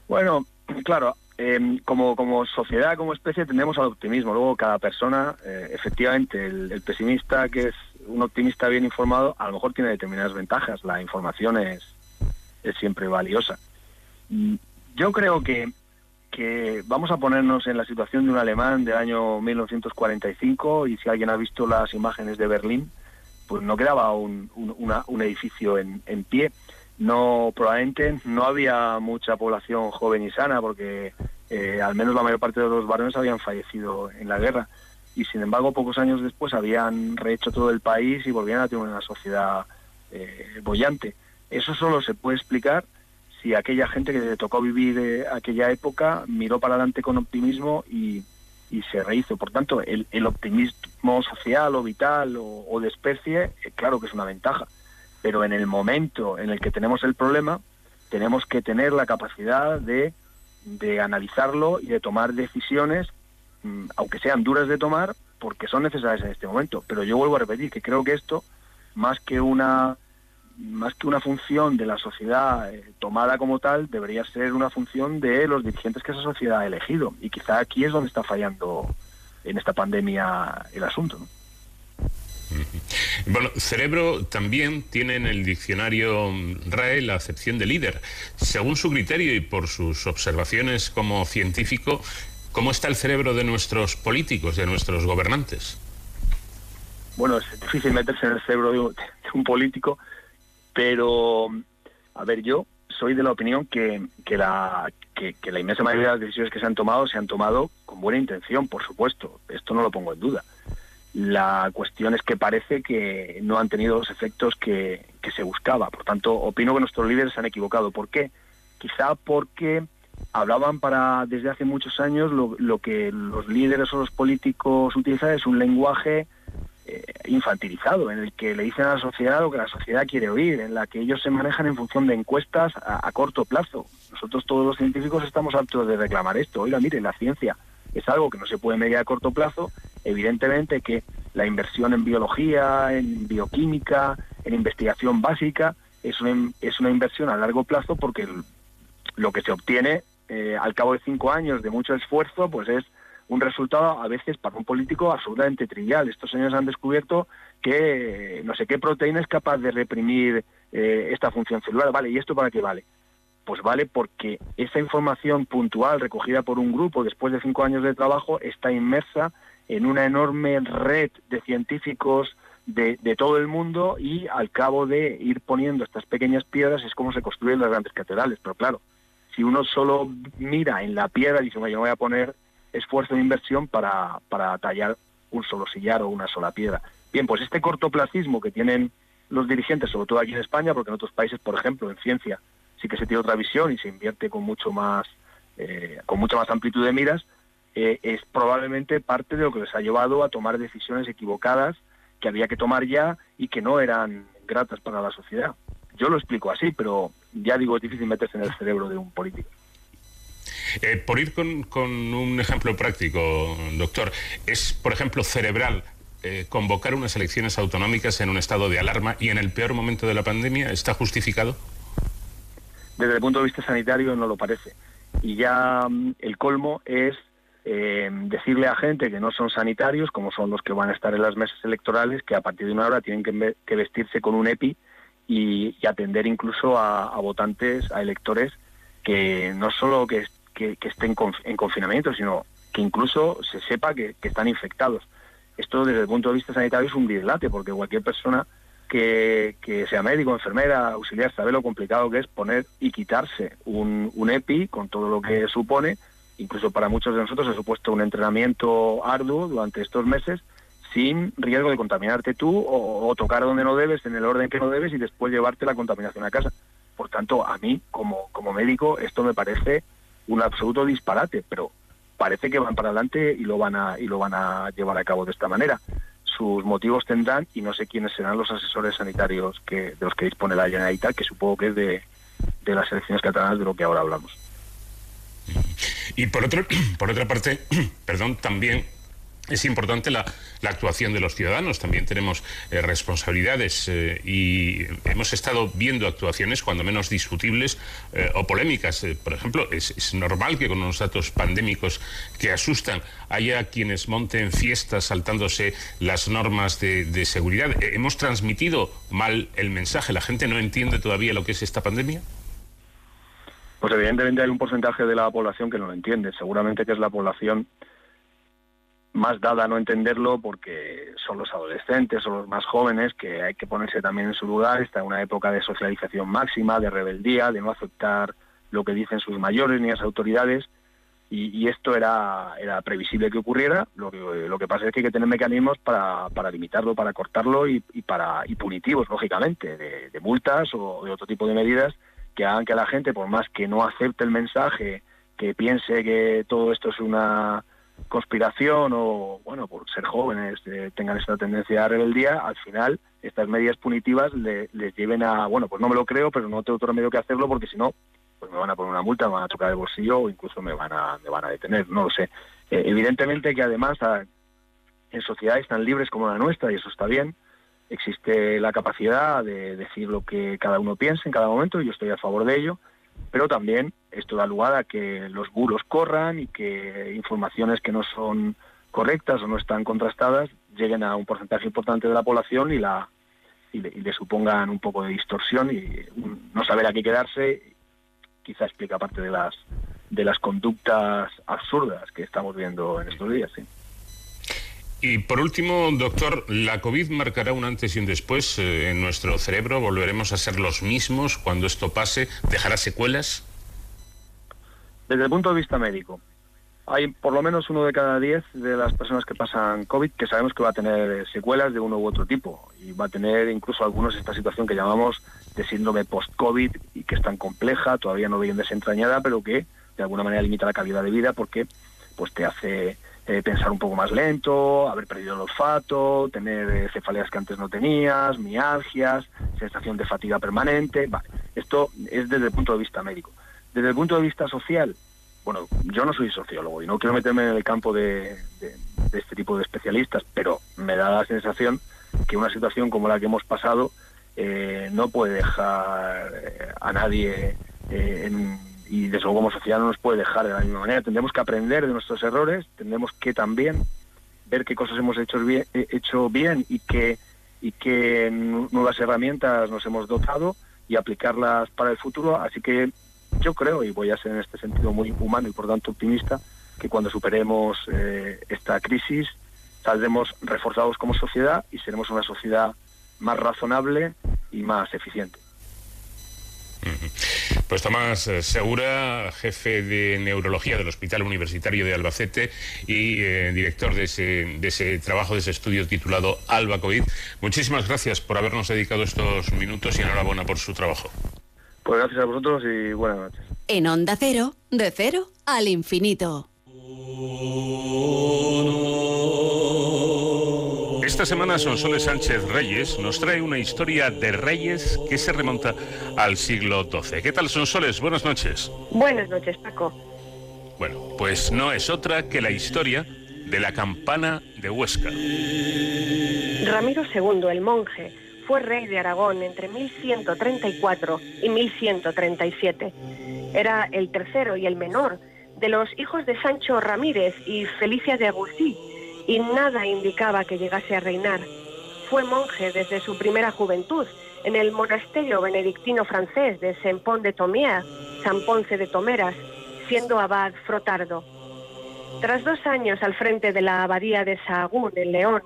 Bueno, claro, eh, como, sociedad, como especie, tendemos al optimismo. Luego, cada persona, efectivamente, el, pesimista, que es un optimista bien informado, a lo mejor tiene determinadas ventajas. La información es siempre valiosa. Yo creo que, que vamos a ponernos en la situación de un alemán del año 1945 y si alguien ha visto las imágenes de Berlín, pues no quedaba un, un edificio en, en pie. No, probablemente no había mucha población joven y sana porque eh, al menos la mayor parte de los varones habían fallecido en la guerra y sin embargo pocos años después habían rehecho todo el país y volvían a tener una sociedad eh, bollante. Eso solo se puede explicar si aquella gente que le tocó vivir eh, aquella época miró para adelante con optimismo y, y se rehizo. Por tanto, el, el optimismo social o vital o, de especie, eh, claro que es una ventaja. Pero en el momento en el que tenemos el problema, tenemos que tener la capacidad de, de analizarlo y de tomar decisiones, mm, aunque sean duras de tomar, porque son necesarias en este momento. Pero yo vuelvo a repetir que creo que esto, más que una más que una función de la sociedad eh, tomada como tal, debería ser una función de los dirigentes que esa sociedad ha elegido. Y quizá aquí es donde está fallando en esta pandemia el asunto. ¿no? Bueno, cerebro también tiene en el diccionario RAE la acepción de líder. Según su criterio y por sus observaciones como científico, ¿cómo está el cerebro de nuestros políticos, de nuestros gobernantes? Bueno, es difícil meterse en el cerebro de un político, pero, a ver, yo soy de la opinión que, que la, que, la inmensa mayoría de las decisiones que se han tomado se han tomado con buena intención, por supuesto. Esto no lo pongo en duda. La cuestión es que parece que no han tenido los efectos que, que se buscaba. Por tanto, opino que nuestros líderes se han equivocado. ¿Por qué? Quizá porque hablaban para desde hace muchos años lo, lo que los líderes o los políticos utilizan es un lenguaje infantilizado, en el que le dicen a la sociedad lo que la sociedad quiere oír, en la que ellos se manejan en función de encuestas a, corto plazo. Nosotros todos los científicos estamos aptos de reclamar esto. Oiga, mire, la ciencia es algo que no se puede medir a corto plazo. Evidentemente que la inversión en biología, en bioquímica, en investigación básica, es una, es una inversión a largo plazo porque lo que se obtiene eh, al cabo de cinco años de mucho esfuerzo, pues es un resultado a veces para un político absolutamente trivial. Estos señores han descubierto que no sé qué proteína es capaz de reprimir eh, esta función celular. Vale, ¿y esto para qué vale? Pues vale porque esa información puntual recogida por un grupo después de cinco años de trabajo está inmersa en una enorme red de científicos de, de todo el mundo y al cabo de ir poniendo estas pequeñas piedras es como se construyen las grandes catedrales. Pero claro, si uno solo mira en la piedra y dice, "Bueno, yo voy a poner esfuerzo de inversión para, para tallar un solo sillar o una sola piedra. Bien, pues este cortoplacismo que tienen los dirigentes, sobre todo aquí en España, porque en otros países, por ejemplo, en ciencia, sí que se tiene otra visión y se invierte con mucho más, eh, con mucha más amplitud de miras, eh, es probablemente parte de lo que les ha llevado a tomar decisiones equivocadas que había que tomar ya y que no eran gratas para la sociedad. Yo lo explico así, pero ya digo, es difícil meterse en el cerebro de un político. Eh, por ir con, con un ejemplo práctico, doctor, ¿es, por ejemplo, cerebral eh, convocar unas elecciones autonómicas en un estado de alarma y en el peor momento de la pandemia? ¿Está justificado? desde el punto de vista sanitario no lo parece. Y ya mm, el colmo es eh, decirle a gente que no son sanitarios, como son los que van a estar en las mesas electorales, que a partir de una hora tienen que, ve- que vestirse con un EPI y, y atender incluso a, a votantes, a electores que no solo que, que- estén conf- en confinamiento, sino que incluso se sepa que, están infectados. Esto desde el punto de vista sanitario es un dislate, porque cualquier persona que, que sea médico, enfermera, auxiliar, sabe lo complicado que es poner y quitarse un, EPI con todo lo que supone. Incluso para muchos de nosotros ha supuesto un entrenamiento arduo durante estos meses sin riesgo de contaminarte tú o, o tocar donde no debes, en el orden que no debes y después llevarte la contaminación a casa. Por tanto, a mí, como médico, esto me parece un absoluto disparate, pero parece que van para adelante y lo van a, y lo van a llevar a cabo de esta manera. Sus motivos tendrán y no sé quiénes serán los asesores sanitarios que, de los que dispone la Generalitat, que supongo que es de, de las elecciones catalanas de lo que ahora hablamos. Y por, otro, por otra parte, perdón, también es importante la, la actuación de los ciudadanos. También tenemos eh, responsabilidades eh, y hemos estado viendo actuaciones, cuando menos discutibles eh, o polémicas. Por ejemplo, es, normal que con unos datos pandémicos que asustan haya quienes monten fiestas saltándose las normas de, seguridad. ¿Hemos transmitido mal el mensaje? ¿La gente no entiende todavía lo que es esta pandemia? Pues evidentemente hay un porcentaje de la población que no lo entiende. Seguramente que es la población más dada a no entenderlo porque son los adolescentes o los más jóvenes que hay que ponerse también en su lugar. Está en una época de socialización máxima, de rebeldía, de no aceptar lo que dicen sus mayores ni las autoridades. Y, y esto era, era previsible que ocurriera. Lo que, lo que pasa es que hay que tener mecanismos para, para limitarlo, para cortarlo y, y para, y punitivos, lógicamente, de, de multas o de otro tipo de medidas que hagan que la gente, por más que no acepte el mensaje, que piense que todo esto es una conspiración o, bueno, por ser jóvenes eh, tengan esta tendencia a rebeldía, al final estas medidas punitivas le- les lleven a, bueno, pues no me lo creo, pero no tengo otro remedio que hacerlo porque si no, pues me van a poner una multa, me van a tocar el bolsillo o incluso me van a, me van a detener, no lo sé. Eh, evidentemente que además a- en sociedades tan libres como la nuestra, y eso está bien, existe la capacidad de decir lo que cada uno piense en cada momento, y yo estoy a favor de ello, pero también esto da lugar a que los bulos corran y que informaciones que no son correctas o no están contrastadas lleguen a un porcentaje importante de la población y la y le, supongan un poco de distorsión y no saber a qué quedarse quizá explica parte de las de las conductas absurdas que estamos viendo en estos días sí. Y por último, doctor, ¿la COVID marcará un antes y un después eh, en nuestro cerebro? ¿Volveremos a ser los mismos cuando esto pase? ¿Dejará secuelas? Desde el punto de vista médico, hay por lo menos uno de cada diez de las personas que pasan COVID que sabemos que va a tener eh, secuelas de uno u otro tipo y va a tener incluso algunos esta situación que llamamos de síndrome post-COVID y que es tan compleja, todavía no bien desentrañada, pero que de alguna manera limita la calidad de vida porque pues te hace eh, pensar un poco más lento, haber perdido el olfato, tener eh, cefaleas que antes no tenías, mialgias, sensación de fatiga permanente. Vale, esto es desde el punto de vista médico. Desde el punto de vista social, bueno, yo no soy sociólogo y no quiero meterme en el campo de, este tipo de especialistas, pero me da la sensación que una situación como la que hemos pasado eh, no puede dejar eh, a nadie en- y desde luego como sociedad no nos puede dejar de la misma manera. Tendremos que aprender de nuestros errores, tendremos que también ver qué cosas hemos hecho bien, eh, hecho bien y qué y qué nu- nuevas herramientas nos hemos dotado y aplicarlas para el futuro. Así que yo creo, y voy a ser en este sentido muy humano y por tanto optimista, que cuando superemos eh, esta crisis saldremos reforzados como sociedad y seremos una sociedad más razonable y más eficiente. Pues Tomás eh, Segura, jefe de neurología del Hospital Universitario de Albacete y eh, director de ese, de ese trabajo, de ese estudio titulado Alba COVID. Muchísimas gracias por habernos dedicado estos minutos y enhorabuena por su trabajo. Pues gracias a vosotros y buenas noches. En Onda Cero, de cero al infinito. Esta semana Sonsoles Sánchez Reyes nos trae una historia de reyes que se remonta al siglo XII. ¿Qué tal Sonsoles? Buenas noches. Buenas noches, Paco. Bueno, pues no es otra que la historia de la campana de Huesca. Ramiro II, el monje, fue rey de Aragón entre 1134 y 1137. Era el tercero y el menor de los hijos de Sancho Ramírez y Felicia de Agustí, y nada indicaba que llegase a reinar. Fue monje desde su primera juventud en el monasterio benedictino francés de Saint-Pont de Tomier, San Ponce de Tomeras, siendo abad frotardo. Tras dos años al frente de la abadía de Sahagún, en León,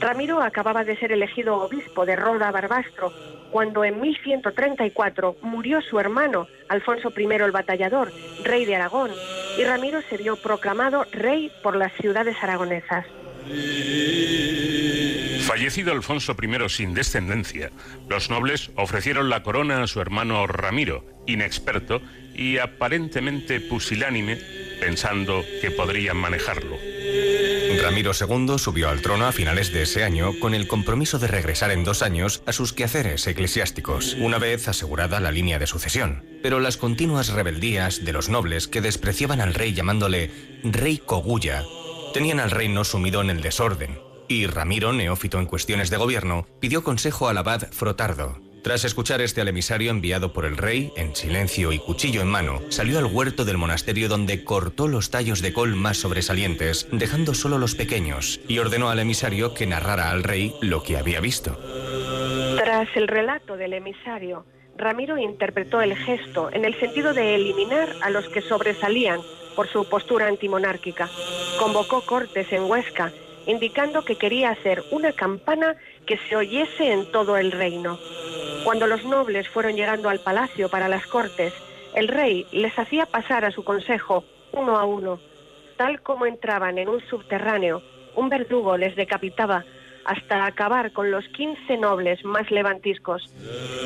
Ramiro acababa de ser elegido obispo de Roda Barbastro, cuando en 1134 murió su hermano, Alfonso I el Batallador, rey de Aragón, y Ramiro se vio proclamado rey por las ciudades aragonesas. Fallecido Alfonso I sin descendencia, los nobles ofrecieron la corona a su hermano Ramiro, inexperto y aparentemente pusilánime, pensando que podrían manejarlo. Ramiro II subió al trono a finales de ese año con el compromiso de regresar en dos años a sus quehaceres eclesiásticos, una vez asegurada la línea de sucesión. Pero las continuas rebeldías de los nobles que despreciaban al rey llamándole Rey Cogulla tenían al reino sumido en el desorden, y Ramiro, neófito en cuestiones de gobierno, pidió consejo al abad Frotardo. Tras escuchar este al emisario enviado por el rey, en silencio y cuchillo en mano, salió al huerto del monasterio donde cortó los tallos de col más sobresalientes, dejando solo los pequeños, y ordenó al emisario que narrara al rey lo que había visto. Tras el relato del emisario, Ramiro interpretó el gesto en el sentido de eliminar a los que sobresalían por su postura antimonárquica. Convocó cortes en Huesca, indicando que quería hacer una campana que se oyese en todo el reino. Cuando los nobles fueron llegando al palacio para las cortes, el rey les hacía pasar a su consejo uno a uno. Tal como entraban en un subterráneo, un verdugo les decapitaba hasta acabar con los 15 nobles más levantiscos.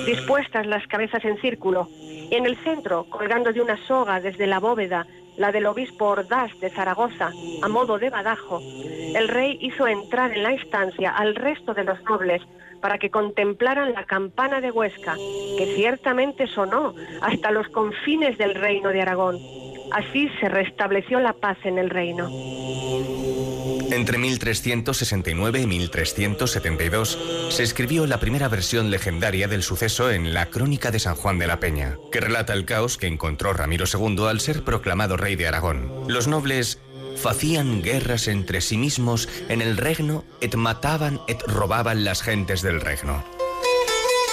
Dispuestas las cabezas en círculo, y en el centro, colgando de una soga desde la bóveda, la del obispo Ordaz de Zaragoza, a modo de badajo, el rey hizo entrar en la estancia al resto de los nobles para que contemplaran la campana de Huesca, que ciertamente sonó hasta los confines del reino de Aragón. Así se restableció la paz en el reino. Entre 1369 y 1372 se escribió la primera versión legendaria del suceso en la Crónica de San Juan de la Peña, que relata el caos que encontró Ramiro II al ser proclamado rey de Aragón. Los nobles facían guerras entre sí mismos en el regno et mataban et robaban las gentes del regno.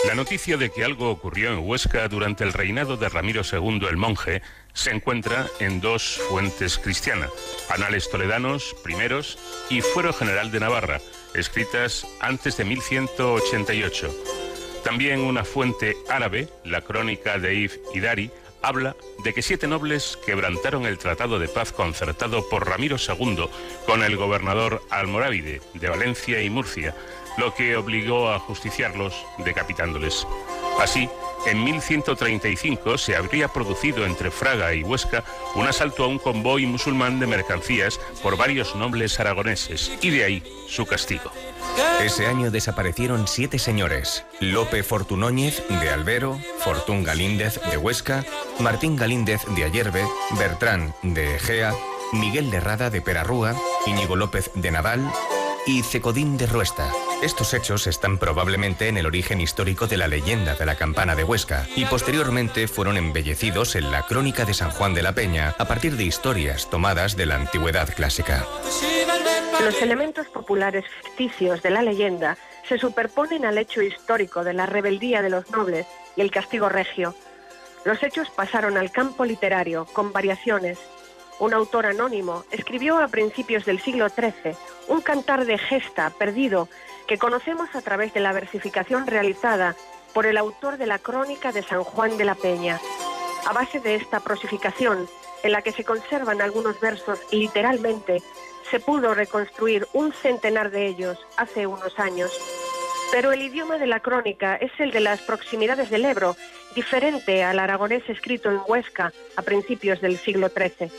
La noticia de que algo ocurrió en Huesca durante el reinado de Ramiro II el monje se encuentra en dos fuentes cristianas, Anales Toledanos primeros y Fuero General de Navarra, escritas antes de 1188. También una fuente árabe, la crónica de If Idari, habla de que siete nobles quebrantaron el tratado de paz concertado por Ramiro II con el gobernador almorávide de Valencia y Murcia, lo que obligó a justiciarlos decapitándoles. Así, en 1135 se habría producido entre Fraga y Huesca un asalto a un convoy musulmán de mercancías por varios nobles aragoneses, y de ahí su castigo. Ese año desaparecieron siete señores: Lope Fortunóñez de Albero, Fortún Galíndez de Huesca, Martín Galíndez de Ayerbe, Bertrán de Egea, Miguel de Rada de Perarrúa, Íñigo López de Naval y Cecodín de Ruesta. Estos hechos están probablemente en el origen histórico de la leyenda de la campana de Huesca y posteriormente fueron embellecidos en la crónica de San Juan de la Peña a partir de historias tomadas de la antigüedad clásica. Los elementos populares ficticios de la leyenda se superponen al hecho histórico de la rebeldía de los nobles y el castigo regio. Los hechos pasaron al campo literario con variaciones. Un autor anónimo escribió a principios del siglo XIII un cantar de gesta perdido que conocemos a través de la versificación realizada por el autor de la crónica de San Juan de la Peña. A base de esta prosificación, en la que se conservan algunos versos literalmente, se pudo reconstruir un centenar de ellos hace unos años. Pero el idioma de la crónica es el de las proximidades del Ebro, diferente al aragonés escrito en Huesca a principios del siglo XIII.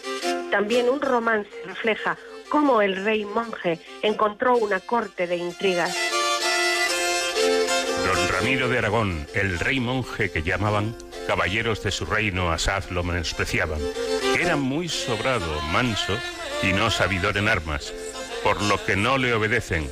También un romance refleja cómo el rey monje encontró una corte de intrigas. Don Ramiro de Aragón, el rey monje que llamaban, caballeros de su reino asaz lo menospreciaban. Era muy sobrado, manso y no sabidor en armas, por lo que no le obedecen,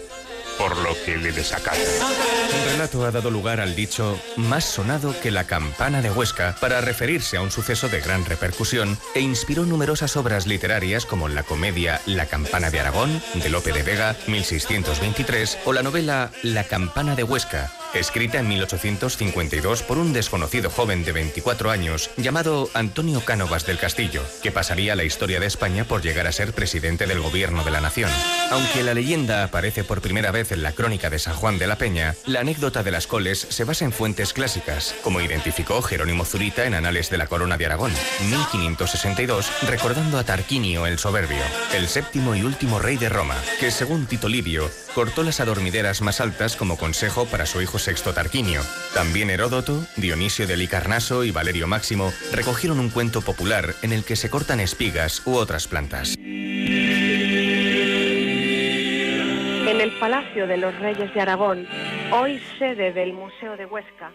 por lo que le desacatan. Un relato ha dado lugar al dicho más sonado que la campana de Huesca para referirse a un suceso de gran repercusión e inspiró numerosas obras literarias como la comedia La campana de Aragón de Lope de Vega 1623 o la novela La campana de Huesca escrita en 1852 por un desconocido joven de 24 años llamado Antonio Cánovas del Castillo, que pasaría la historia de España por llegar a ser presidente del gobierno de la nación. Aunque la leyenda aparece por primera vez en la crónica de San Juan de la Peña, la anécdota de las coles se basa en fuentes clásicas, como identificó Jerónimo Zurita en Anales de la Corona de Aragón, 1562, recordando a Tarquinio el Soberbio, el séptimo y último rey de Roma, que según Tito Livio, cortó las adormideras más altas como consejo para su hijo Sexto Tarquinio. También Heródoto, Dionisio de Licarnaso y Valerio Máximo recogieron un cuento popular en el que se cortan espigas u otras plantas. En el Palacio de los Reyes de Aragón, hoy sede del Museo de Huesca,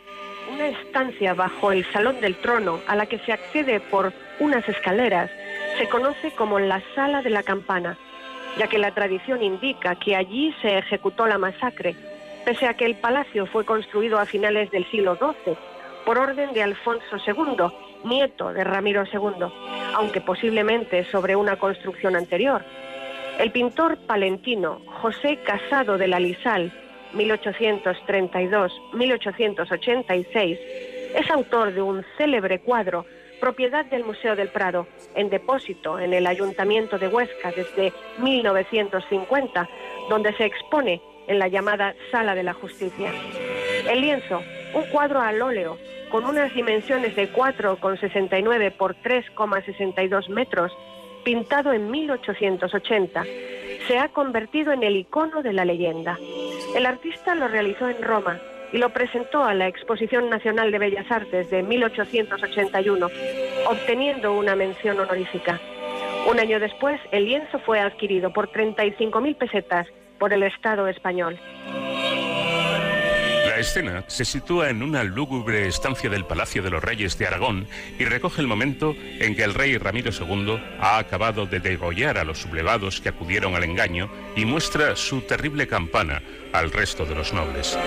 una estancia bajo el Salón del Trono a la que se accede por unas escaleras se conoce como la Sala de la Campana, ya que la tradición indica que allí se ejecutó la masacre, pese a que el palacio fue construido a finales del siglo XII por orden de Alfonso II, nieto de Ramiro II, aunque posiblemente sobre una construcción anterior. El pintor palentino José Casado de la Lisal, 1832-1886, es autor de un célebre cuadro, propiedad del Museo del Prado, en depósito en el Ayuntamiento de Huesca desde 1950, donde se expone en la llamada Sala de la Justicia. El lienzo, un cuadro al óleo con unas dimensiones de 4,69 por 3,62 metros, pintado en 1880, se ha convertido en el icono de la leyenda. El artista lo realizó en Roma y lo presentó a la Exposición Nacional de Bellas Artes de 1881, obteniendo una mención honorífica. Un año después, el lienzo fue adquirido por 35.000 pesetas por el Estado español. La escena se sitúa en una lúgubre estancia del Palacio de los Reyes de Aragón y recoge el momento en que el rey Ramiro II ha acabado de degollar a los sublevados que acudieron al engaño y muestra su terrible campana al resto de los nobles.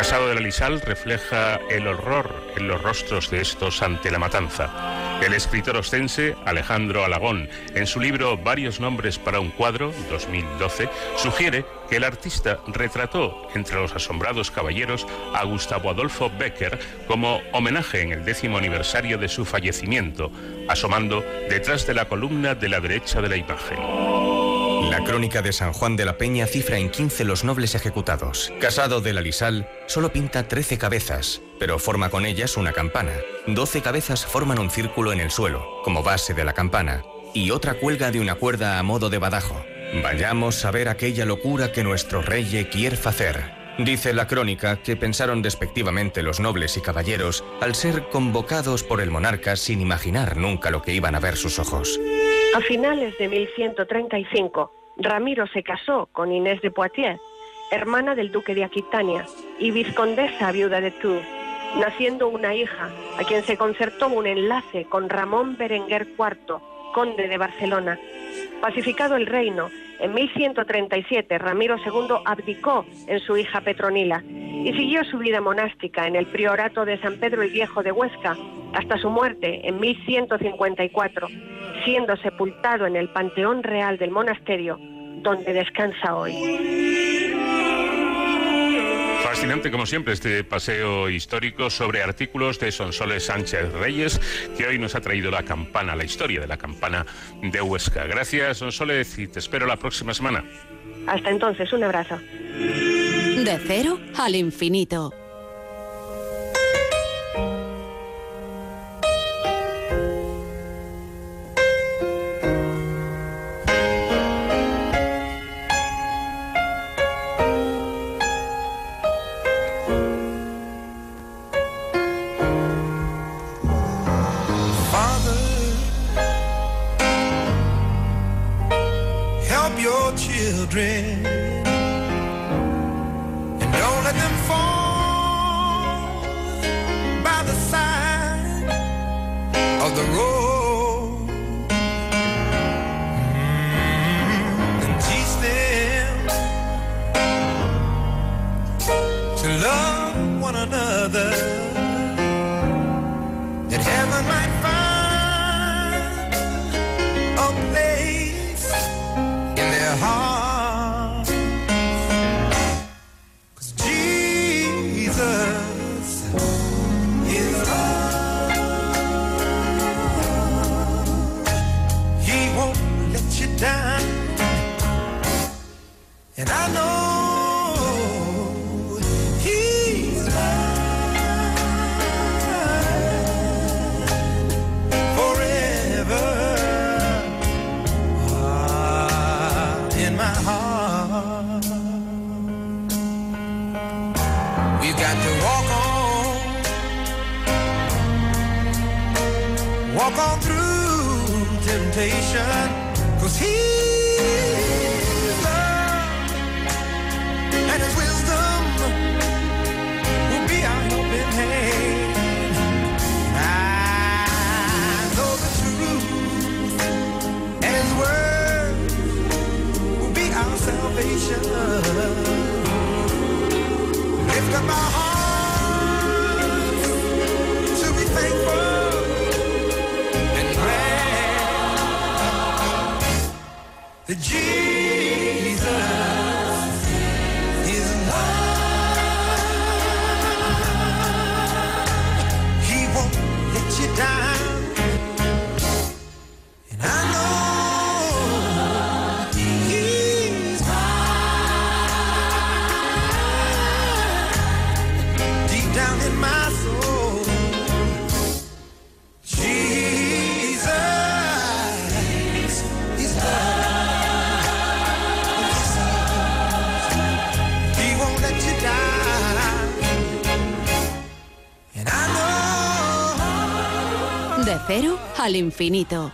Casado de la Lisal refleja el horror en los rostros de estos ante la matanza. El escritor ostense Alejandro Alagón, en su libro Varios nombres para un cuadro, 2012, sugiere que el artista retrató entre los asombrados caballeros a Gustavo Adolfo Becker como homenaje en el décimo aniversario de su fallecimiento, asomando detrás de la columna de la derecha de la imagen. La crónica de San Juan de la Peña cifra en 15 los nobles ejecutados. Casado de la Lisal solo pinta 13 cabezas, pero forma con ellas una campana. 12 cabezas forman un círculo en el suelo, como base de la campana, y otra cuelga de una cuerda a modo de badajo. Vayamos a ver aquella locura que nuestro rey quiere hacer. Dice la crónica que pensaron despectivamente los nobles y caballeros al ser convocados por el monarca sin imaginar nunca lo que iban a ver sus ojos. A finales de 1135, Ramiro se casó con Inés de Poitiers, hermana del duque de Aquitania y vizcondesa viuda de Tours, naciendo una hija a quien se concertó un enlace con Ramón Berenguer IV, conde de Barcelona. Pacificado el reino, en 1137 Ramiro II abdicó en su hija Petronila y siguió su vida monástica en el priorato de San Pedro el Viejo de Huesca hasta su muerte en 1154, siendo sepultado en el Panteón Real del monasterio, donde descansa hoy. Fascinante como siempre este paseo histórico sobre artículos de Sonsoles Sánchez Reyes, que hoy nos ha traído la campana, la historia de la campana de Huesca. Gracias Sonsoles y te espero la próxima semana. Hasta entonces, un abrazo. De cero al infinito. Children temptation, The G al infinito.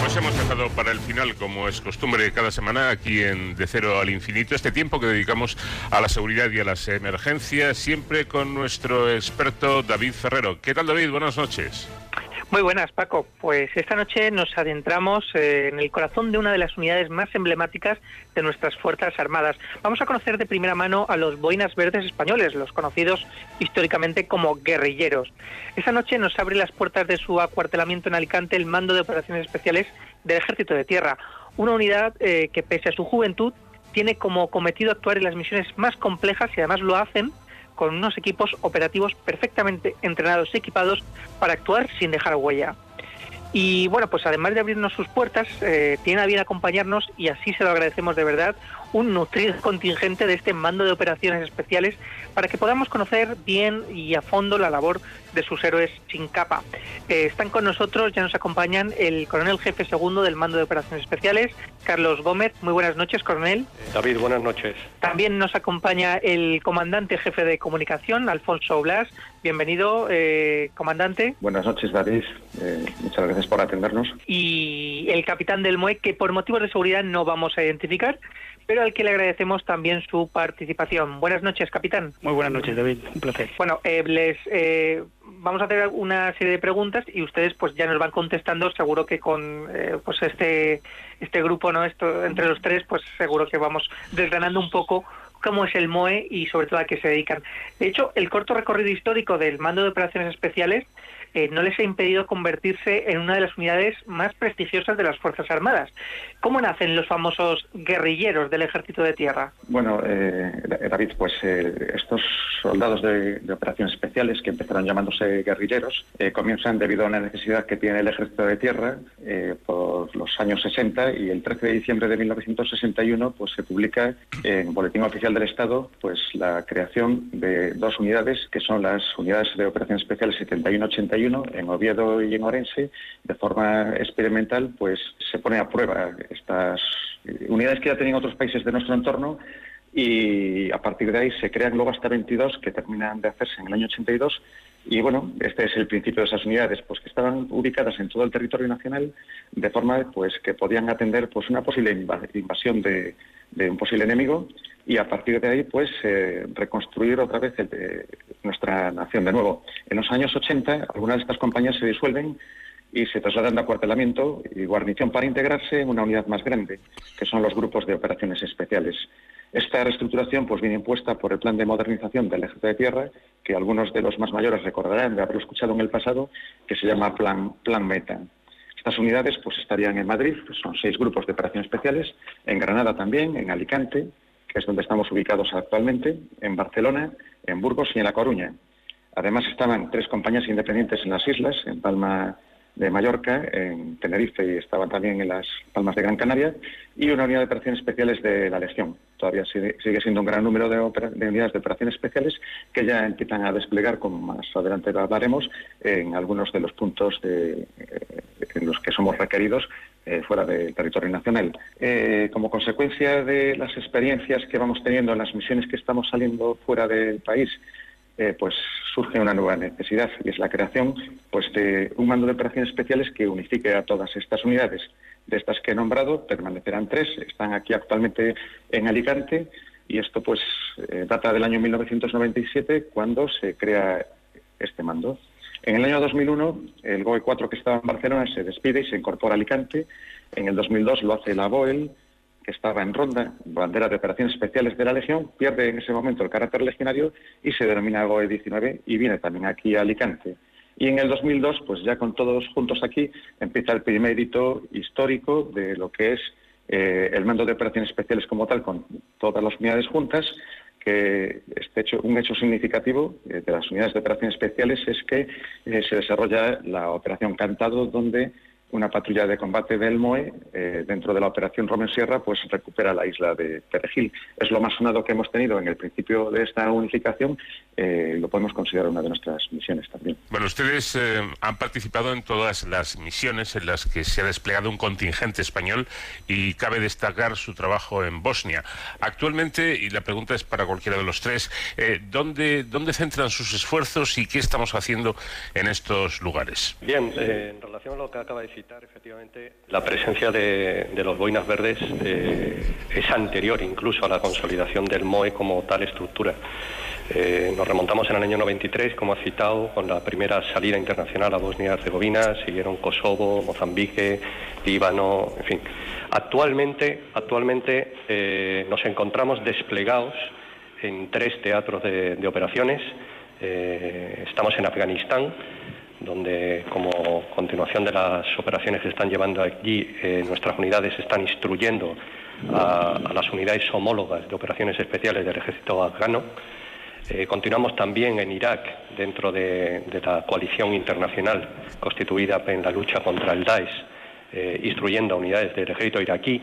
Pues hemos dejado para el final, como es costumbre cada semana, aquí en De Cero al Infinito, este tiempo que dedicamos a la seguridad y a las emergencias, siempre con nuestro experto David Ferrero. ¿Qué tal, David? Buenas noches. Muy buenas, Paco. Pues esta noche nos adentramos eh, en el corazón de una de las unidades más emblemáticas de nuestras Fuerzas Armadas. Vamos a conocer de primera mano a los Boinas Verdes españoles, los conocidos históricamente como guerrilleros. Esta noche nos abre las puertas de su acuartelamiento en Alicante el Mando de Operaciones Especiales del Ejército de Tierra, una unidad eh, que pese a su juventud tiene como cometido actuar en las misiones más complejas y además lo hacen con unos equipos operativos perfectamente entrenados y equipados para actuar sin dejar huella. Y bueno, pues además de abrirnos sus puertas, eh, tiene a bien acompañarnos, y así se lo agradecemos de verdad, un nutrido contingente de este mando de operaciones especiales para que podamos conocer bien y a fondo la labor de sus héroes sin capa. Eh, están con nosotros, ya nos acompañan el coronel jefe segundo del mando de operaciones especiales, Carlos Gómez. Muy buenas noches, coronel. David, buenas noches. También nos acompaña el comandante jefe de comunicación, Alfonso Blas. Bienvenido, eh, comandante. Buenas noches, David. Eh, muchas gracias por atendernos. Y el capitán del MUE, que por motivos de seguridad no vamos a identificar, pero al que le agradecemos también su participación. Buenas noches, capitán. Muy buenas noches, David. Un placer. Bueno, eh, les eh, vamos a hacer una serie de preguntas y ustedes pues ya nos van contestando. Seguro que con eh, pues este este grupo, no, esto entre los tres, pues seguro que vamos desgranando un poco cómo es el MOE y sobre todo a qué se dedican. De hecho, el corto recorrido histórico del Mando de Operaciones Especiales eh, no les ha impedido convertirse en una de las unidades más prestigiosas de las Fuerzas Armadas. ¿Cómo nacen los famosos guerrilleros del Ejército de Tierra? Bueno, eh, David, pues eh, estos soldados de, operaciones especiales que empezaron llamándose guerrilleros eh, comienzan debido a una necesidad que tiene el Ejército de Tierra eh, por los años 60 y el 13 de diciembre de 1961 pues se publica en Boletín Oficial del Estado pues la creación de dos unidades que son las unidades de operaciones especiales 71-81 en Oviedo y en Orense, de forma experimental, pues se pone a prueba estas eh, unidades que ya tenían otros países de nuestro entorno y a partir de ahí se crean luego hasta 22 que terminan de hacerse en el año 82 y bueno, este es el principio de esas unidades, pues que estaban ubicadas en todo el territorio nacional de forma pues que podían atender pues una posible inva- invasión de, un posible enemigo y a partir de ahí pues eh, reconstruir otra vez de nuestra nación de nuevo. En los años 80 algunas de estas compañías se disuelven y se trasladan de acuartelamiento y guarnición para integrarse en una unidad más grande, que son los grupos de operaciones especiales. Esta reestructuración pues viene impuesta por el plan de modernización del Ejército de Tierra, que algunos de los más mayores recordarán de haberlo escuchado en el pasado, que se llama Plan, plan Meta. Estas unidades pues estarían en Madrid, pues, son seis grupos de operaciones especiales, en Granada también, en Alicante, que es donde estamos ubicados actualmente, en Barcelona, en Burgos y en La Coruña. Además estaban tres compañías independientes en las islas, en Palma de Mallorca, en Tenerife y estaban también en las Palmas de Gran Canaria, y una unidad de operaciones especiales de la Legión. Todavía sigue, siendo un gran número de, unidades de operaciones especiales que ya empiezan a desplegar, como más adelante hablaremos, en algunos de los puntos de- eh, en los que somos requeridos eh, fuera del territorio nacional. Eh, como consecuencia de las experiencias que vamos teniendo en las misiones que estamos saliendo fuera del país, eh, pues surge una nueva necesidad y es la creación pues de un mando de operaciones especiales que unifique a todas estas unidades. De estas que he nombrado permanecerán tres, están aquí actualmente en Alicante y esto pues eh, data del año 1997 cuando se crea este mando. En el año 2001 el GOE 4 que estaba en Barcelona se despide y se incorpora a Alicante. En el 2002 lo hace la BOEL que estaba en Ronda, bandera de operaciones especiales de la Legión, pierde en ese momento el carácter legionario y se denomina GOE 19 y viene también aquí a Alicante. Y en el 2002, pues ya con todos juntos aquí, empieza el primer hito histórico de lo que es eh, el mando de operaciones especiales como tal, con todas las unidades juntas, que este hecho, un hecho significativo eh, de las unidades de operaciones especiales es que eh, se desarrolla la operación Cantado, donde una patrulla de combate del MOE, eh, dentro de la operación Romeo Sierra, pues recupera la isla de Perejil. Es lo más sonado que hemos tenido en el principio de esta unificación, eh, lo podemos considerar una de nuestras misiones también. Bueno, ustedes eh, han participado en todas las misiones en las que se ha desplegado un contingente español y cabe destacar su trabajo en Bosnia. Actualmente, y la pregunta es para cualquiera de los tres, eh, ¿dónde, ¿dónde centran sus esfuerzos y qué estamos haciendo en estos lugares? Bien, eh, en relación a lo que acaba de efectivamente, la presencia de, los boinas verdes eh, es anterior incluso a la consolidación del MOE como tal estructura. Eh, nos remontamos en el año 93, como ha citado, con la primera salida internacional a Bosnia y Herzegovina, siguieron Kosovo, Mozambique, Líbano, en fin. Actualmente, actualmente eh, nos encontramos desplegados en tres teatros de, operaciones. Estamos en Afganistán, donde como continuación de las operaciones que están llevando allí, eh, nuestras unidades están instruyendo a, las unidades homólogas de operaciones especiales del ejército afgano. Eh, continuamos también en Irak, dentro de, la coalición internacional constituida en la lucha contra el Daesh, eh, instruyendo a unidades del ejército iraquí.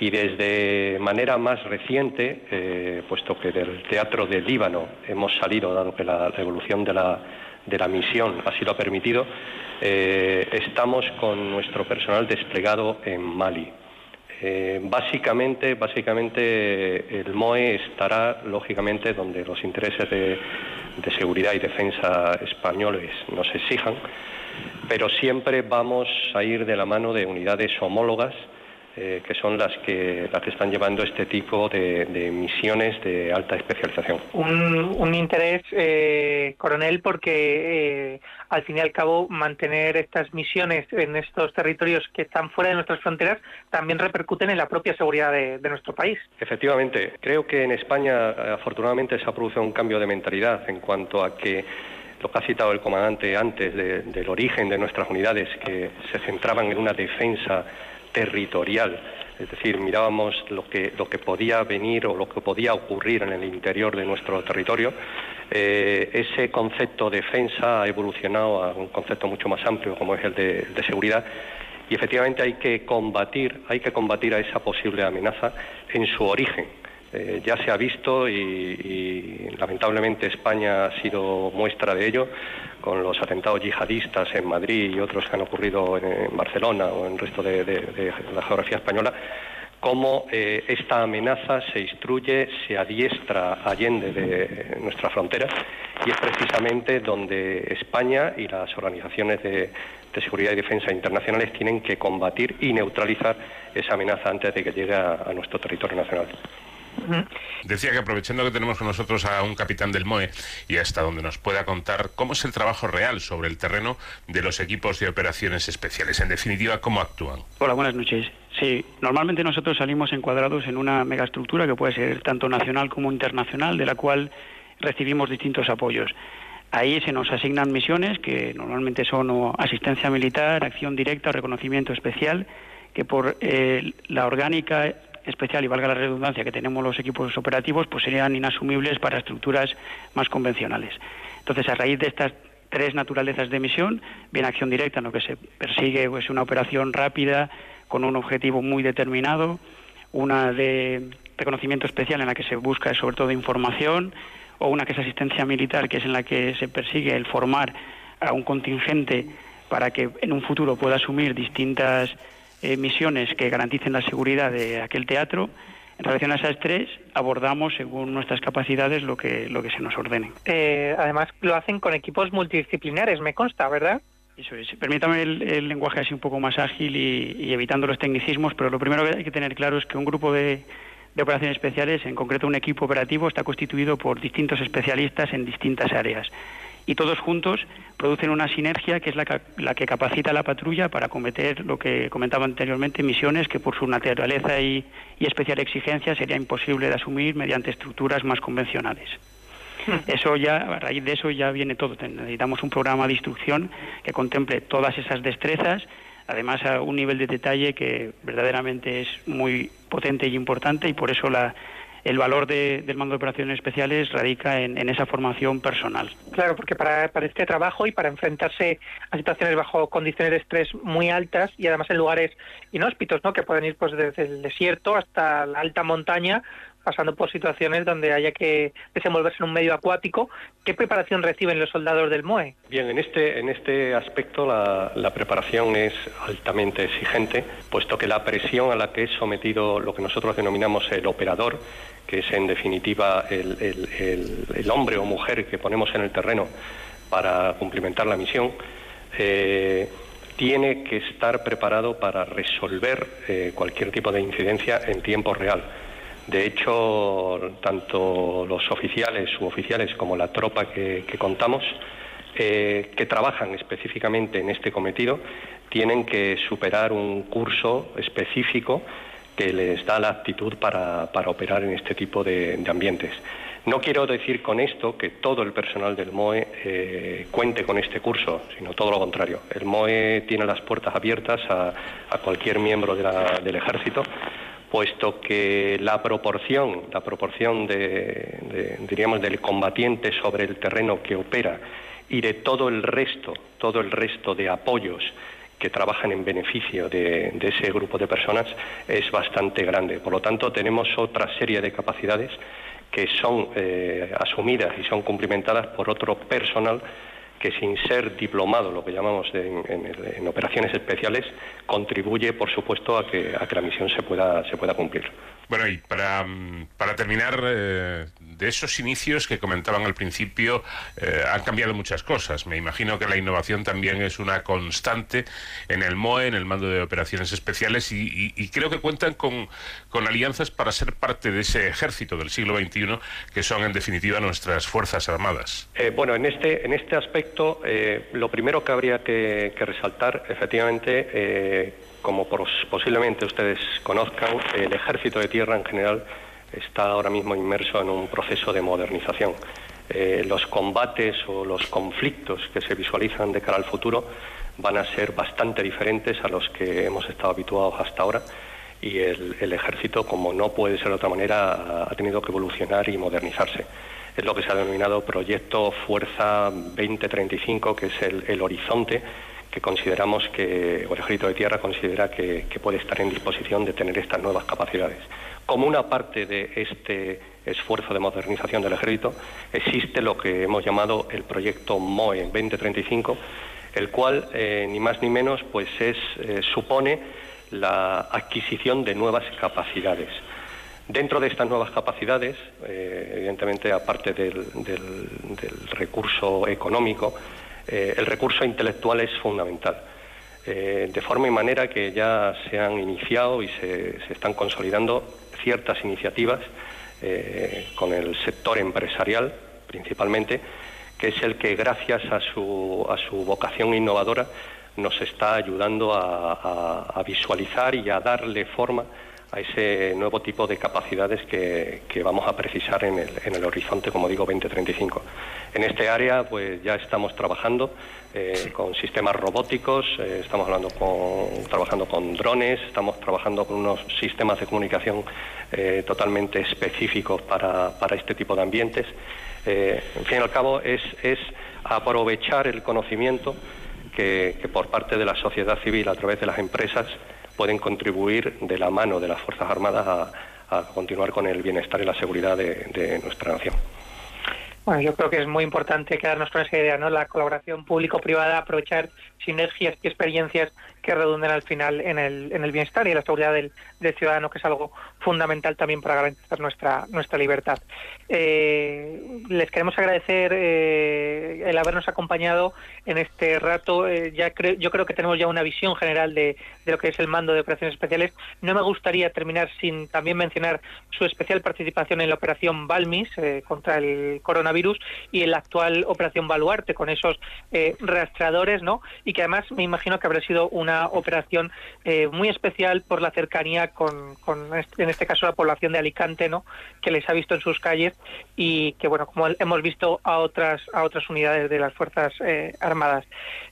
Y desde manera más reciente, puesto que del teatro del Líbano hemos salido, dado que la, la evolución de la, de la misión así lo ha permitido, eh, estamos con nuestro personal desplegado en Mali. Eh, básicamente, básicamente el MOE estará lógicamente donde los intereses de, de seguridad y defensa españoles nos exijan, pero siempre vamos a ir de la mano de unidades homólogas eh, que son las que, las que están llevando este tipo de, de misiones de alta especialización. un, un interés, eh, coronel, porque eh, al fin y al cabo mantener estas misiones en estos territorios que están fuera de nuestras fronteras también repercuten en la propia seguridad de, de nuestro país. Efectivamente, creo que en España afortunadamente se ha producido un cambio de mentalidad en cuanto a que lo que ha citado el comandante antes de- del origen de nuestras unidades, que se centraban en una defensa territorial, es decir, mirábamos lo que, lo que podía venir o lo que podía ocurrir en el interior de nuestro territorio. Eh, ese concepto defensa ha evolucionado a un concepto mucho más amplio como es el de, el de seguridad y efectivamente hay que combatir, hay que combatir a esa posible amenaza en su origen. Eh, ya se ha visto y, lamentablemente España ha sido muestra de ello con los atentados yihadistas en Madrid y otros que han ocurrido en, Barcelona o en el resto de, la geografía española, cómo eh, esta amenaza se instruye, se adiestra allende de nuestras fronteras y es precisamente donde España y las organizaciones de, seguridad y defensa internacionales tienen que combatir y neutralizar esa amenaza antes de que llegue a nuestro territorio nacional. Decía que aprovechando que tenemos con nosotros a un capitán del MOE y hasta donde nos pueda contar cómo es el trabajo real sobre el terreno de los equipos de operaciones especiales. En definitiva, cómo actúan. Hola, buenas noches. Sí, normalmente nosotros salimos encuadrados en una megaestructura que puede ser tanto nacional como internacional, de la cual recibimos distintos apoyos. Ahí se nos asignan misiones que normalmente son o asistencia militar, acción directa reconocimiento especial, que por eh, la orgánica especial y valga la redundancia que tenemos los equipos operativos, pues serían inasumibles para estructuras más convencionales. Entonces, a raíz de estas tres naturalezas de emisión, viene acción directa, en lo que se persigue pues, una operación rápida, con un objetivo muy determinado, una de reconocimiento especial en la que se busca sobre todo información, o una que es asistencia militar, que es en la que se persigue el formar a un contingente para que en un futuro pueda asumir distintas eh, misiones que garanticen la seguridad de aquel teatro. En relación a esas tres, abordamos según nuestras capacidades lo que, lo que se nos ordene. Eh, además, lo hacen con equipos multidisciplinares, me consta, ¿verdad? Eso es. Permítame el, el lenguaje así un poco más ágil y, y evitando los tecnicismos, pero lo primero que hay que tener claro es que un grupo de, de operaciones especiales, en concreto un equipo operativo, está constituido por distintos especialistas en distintas áreas. Y todos juntos producen una sinergia que es la, la que capacita a la patrulla para cometer lo que comentaba anteriormente, misiones que por su naturaleza y, y especial exigencia sería imposible de asumir mediante estructuras más convencionales. Eso ya, a raíz de eso ya viene todo. Necesitamos un programa de instrucción que contemple todas esas destrezas, además a un nivel de detalle que verdaderamente es muy potente y importante y por eso la, el valor de- del mando de operaciones especiales radica en, en esa formación personal. Claro, porque para, para este trabajo y para enfrentarse a situaciones bajo condiciones de estrés muy altas y además en lugares inhóspitos, ¿no? Que pueden ir pues desde el desierto hasta la alta montaña, pasando por situaciones donde haya que desenvolverse en un medio acuático. ¿Qué preparación reciben los soldados del MOE? Bien, en este, en este aspecto la, la preparación es altamente exigente, puesto que la presión a la que es sometido lo que nosotros denominamos el operador, que es en definitiva el, el- hombre o mujer que ponemos en el terreno para cumplimentar la misión, eh, tiene que estar preparado para resolver eh, cualquier tipo de incidencia en tiempo real. De hecho, tanto los oficiales, suboficiales, como la tropa que, que contamos, eh, que trabajan específicamente en este cometido, tienen que superar un curso específico que les da la aptitud para, para operar en este tipo de, ambientes. No quiero decir con esto que todo el personal del MOE eh, cuente con este curso, sino todo lo contrario. El MOE tiene las puertas abiertas a, a cualquier miembro del ejército puesto que la proporción, la proporción de, de, diríamos, del combatiente sobre el terreno que opera y de todo el resto, todo el resto de apoyos que trabajan en beneficio de, ese grupo de personas es bastante grande. Por lo tanto, tenemos otra serie de capacidades que son eh, asumidas y son cumplimentadas por otro personal que sin ser diplomado, lo que llamamos en, en operaciones especiales, contribuye, por supuesto, a que, a que la misión se pueda, se pueda cumplir. Bueno, y para, mm, terminar, eh, de esos inicios que comentaban al principio, eh, han cambiado muchas cosas. Me imagino que la innovación también es una constante en el MOE, en el Mando de Operaciones Especiales, y, creo que cuentan con, alianzas para ser parte de ese ejército del siglo XXI, que son en definitiva nuestras Fuerzas Armadas. Eh, bueno, en este, en este aspecto, eh, lo primero que habría que, que resaltar, efectivamente, eh, como pos- posiblemente ustedes conozcan, el ejército de tierra en general está ahora mismo inmerso en un proceso de modernización. Eh, los combates o los conflictos que se visualizan de cara al futuro van a ser bastante diferentes a los que hemos estado habituados hasta ahora y el, ejército, como no puede ser de otra manera, ha- tenido que evolucionar y modernizarse. Es lo que se ha denominado Proyecto Fuerza 2035, que es el, el horizonte que consideramos que, o el Ejército de Tierra considera que, que puede estar en disposición de tener estas nuevas capacidades. Como una parte de este esfuerzo de modernización del Ejército, existe lo que hemos llamado el proyecto MOE 2035, el cual, eh, ni más ni menos, pues es, eh, supone la adquisición de nuevas capacidades. Dentro de estas nuevas capacidades, eh, evidentemente, aparte del, recurso económico, el recurso intelectual es fundamental. De forma y manera que ya se han iniciado y se están consolidando ciertas iniciativas eh, con el sector empresarial, principalmente, que es el que, gracias a su, a su vocación innovadora, nos está ayudando a, visualizar y a darle forma a ese nuevo tipo de capacidades que, que vamos a precisar en el, en el horizonte, como digo, 2035. En este área, pues ya estamos trabajando eh, con sistemas robóticos, eh, estamos hablando con, trabajando con drones, estamos trabajando con unos sistemas de comunicación eh, totalmente específicos para, para este tipo de ambientes. En fin y al cabo, es, es aprovechar el conocimiento que, que por parte de la sociedad civil, a través de las empresas, pueden contribuir de la mano de las Fuerzas Armadas a, continuar con el bienestar y la seguridad de nuestra nación. Bueno, yo creo que es muy importante quedarnos con esa idea, ¿no? La colaboración público-privada, aprovechar sinergias y experiencias que redunden al final en el, en el bienestar y la seguridad del, ciudadano, que es algo fundamental también para garantizar nuestra, nuestra libertad. Eh, les queremos agradecer eh, el habernos acompañado en este rato. Eh, ya creo, yo creo que tenemos ya una visión general de, de lo que es el mando de operaciones especiales. No me gustaría terminar sin también mencionar su especial participación en la operación Balmis contra el coronavirus y en la actual operación Baluarte con esos rastreadores, ¿no? Que además me imagino que habrá sido una operación eh, muy especial por la cercanía con, con en este caso la población de Alicante, ¿no? Que les ha visto en sus calles y que bueno, como hemos visto a otras a otras unidades de las fuerzas eh, armadas.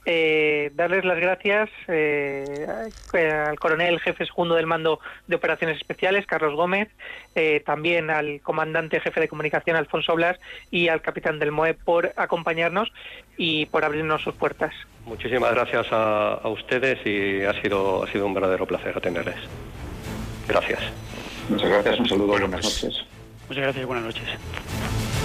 Eh, darles las gracias eh, al coronel jefe segundo del mando de operaciones especiales, Carlos Gómez, también al comandante jefe de comunicación, Alfonso Blas, y al capitán del MOE por acompañarnos y por abrirnos sus puertas. Muchísimas gracias a, a ustedes y ha sido, ha sido un verdadero placer atenderles. Gracias. Muchas gracias, un saludo, buenas noches. Muchas gracias y buenas noches.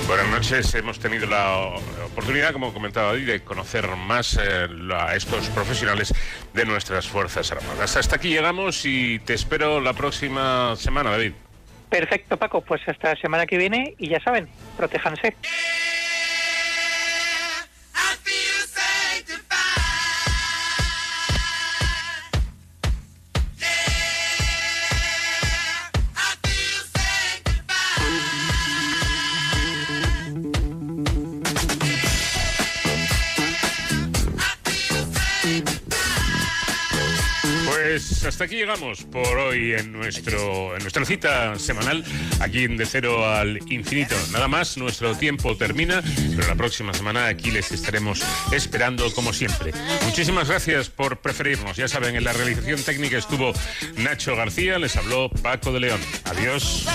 Buenas noches, hemos tenido la oportunidad, como comentaba hoy, de conocer más eh, a estos profesionales de nuestras Fuerzas Armadas. Hasta aquí llegamos y te espero la próxima semana, David. Perfecto, Paco, pues hasta la semana que viene y ya saben, protéjanse. Hasta aquí llegamos por hoy en nuestro en nuestra cita semanal aquí en De Cero al Infinito. Nada más, nuestro tiempo termina, pero la próxima semana aquí les estaremos esperando como siempre. Muchísimas gracias por preferirnos. Ya saben, en la realización técnica estuvo Nacho García, les habló Paco de León. Adiós.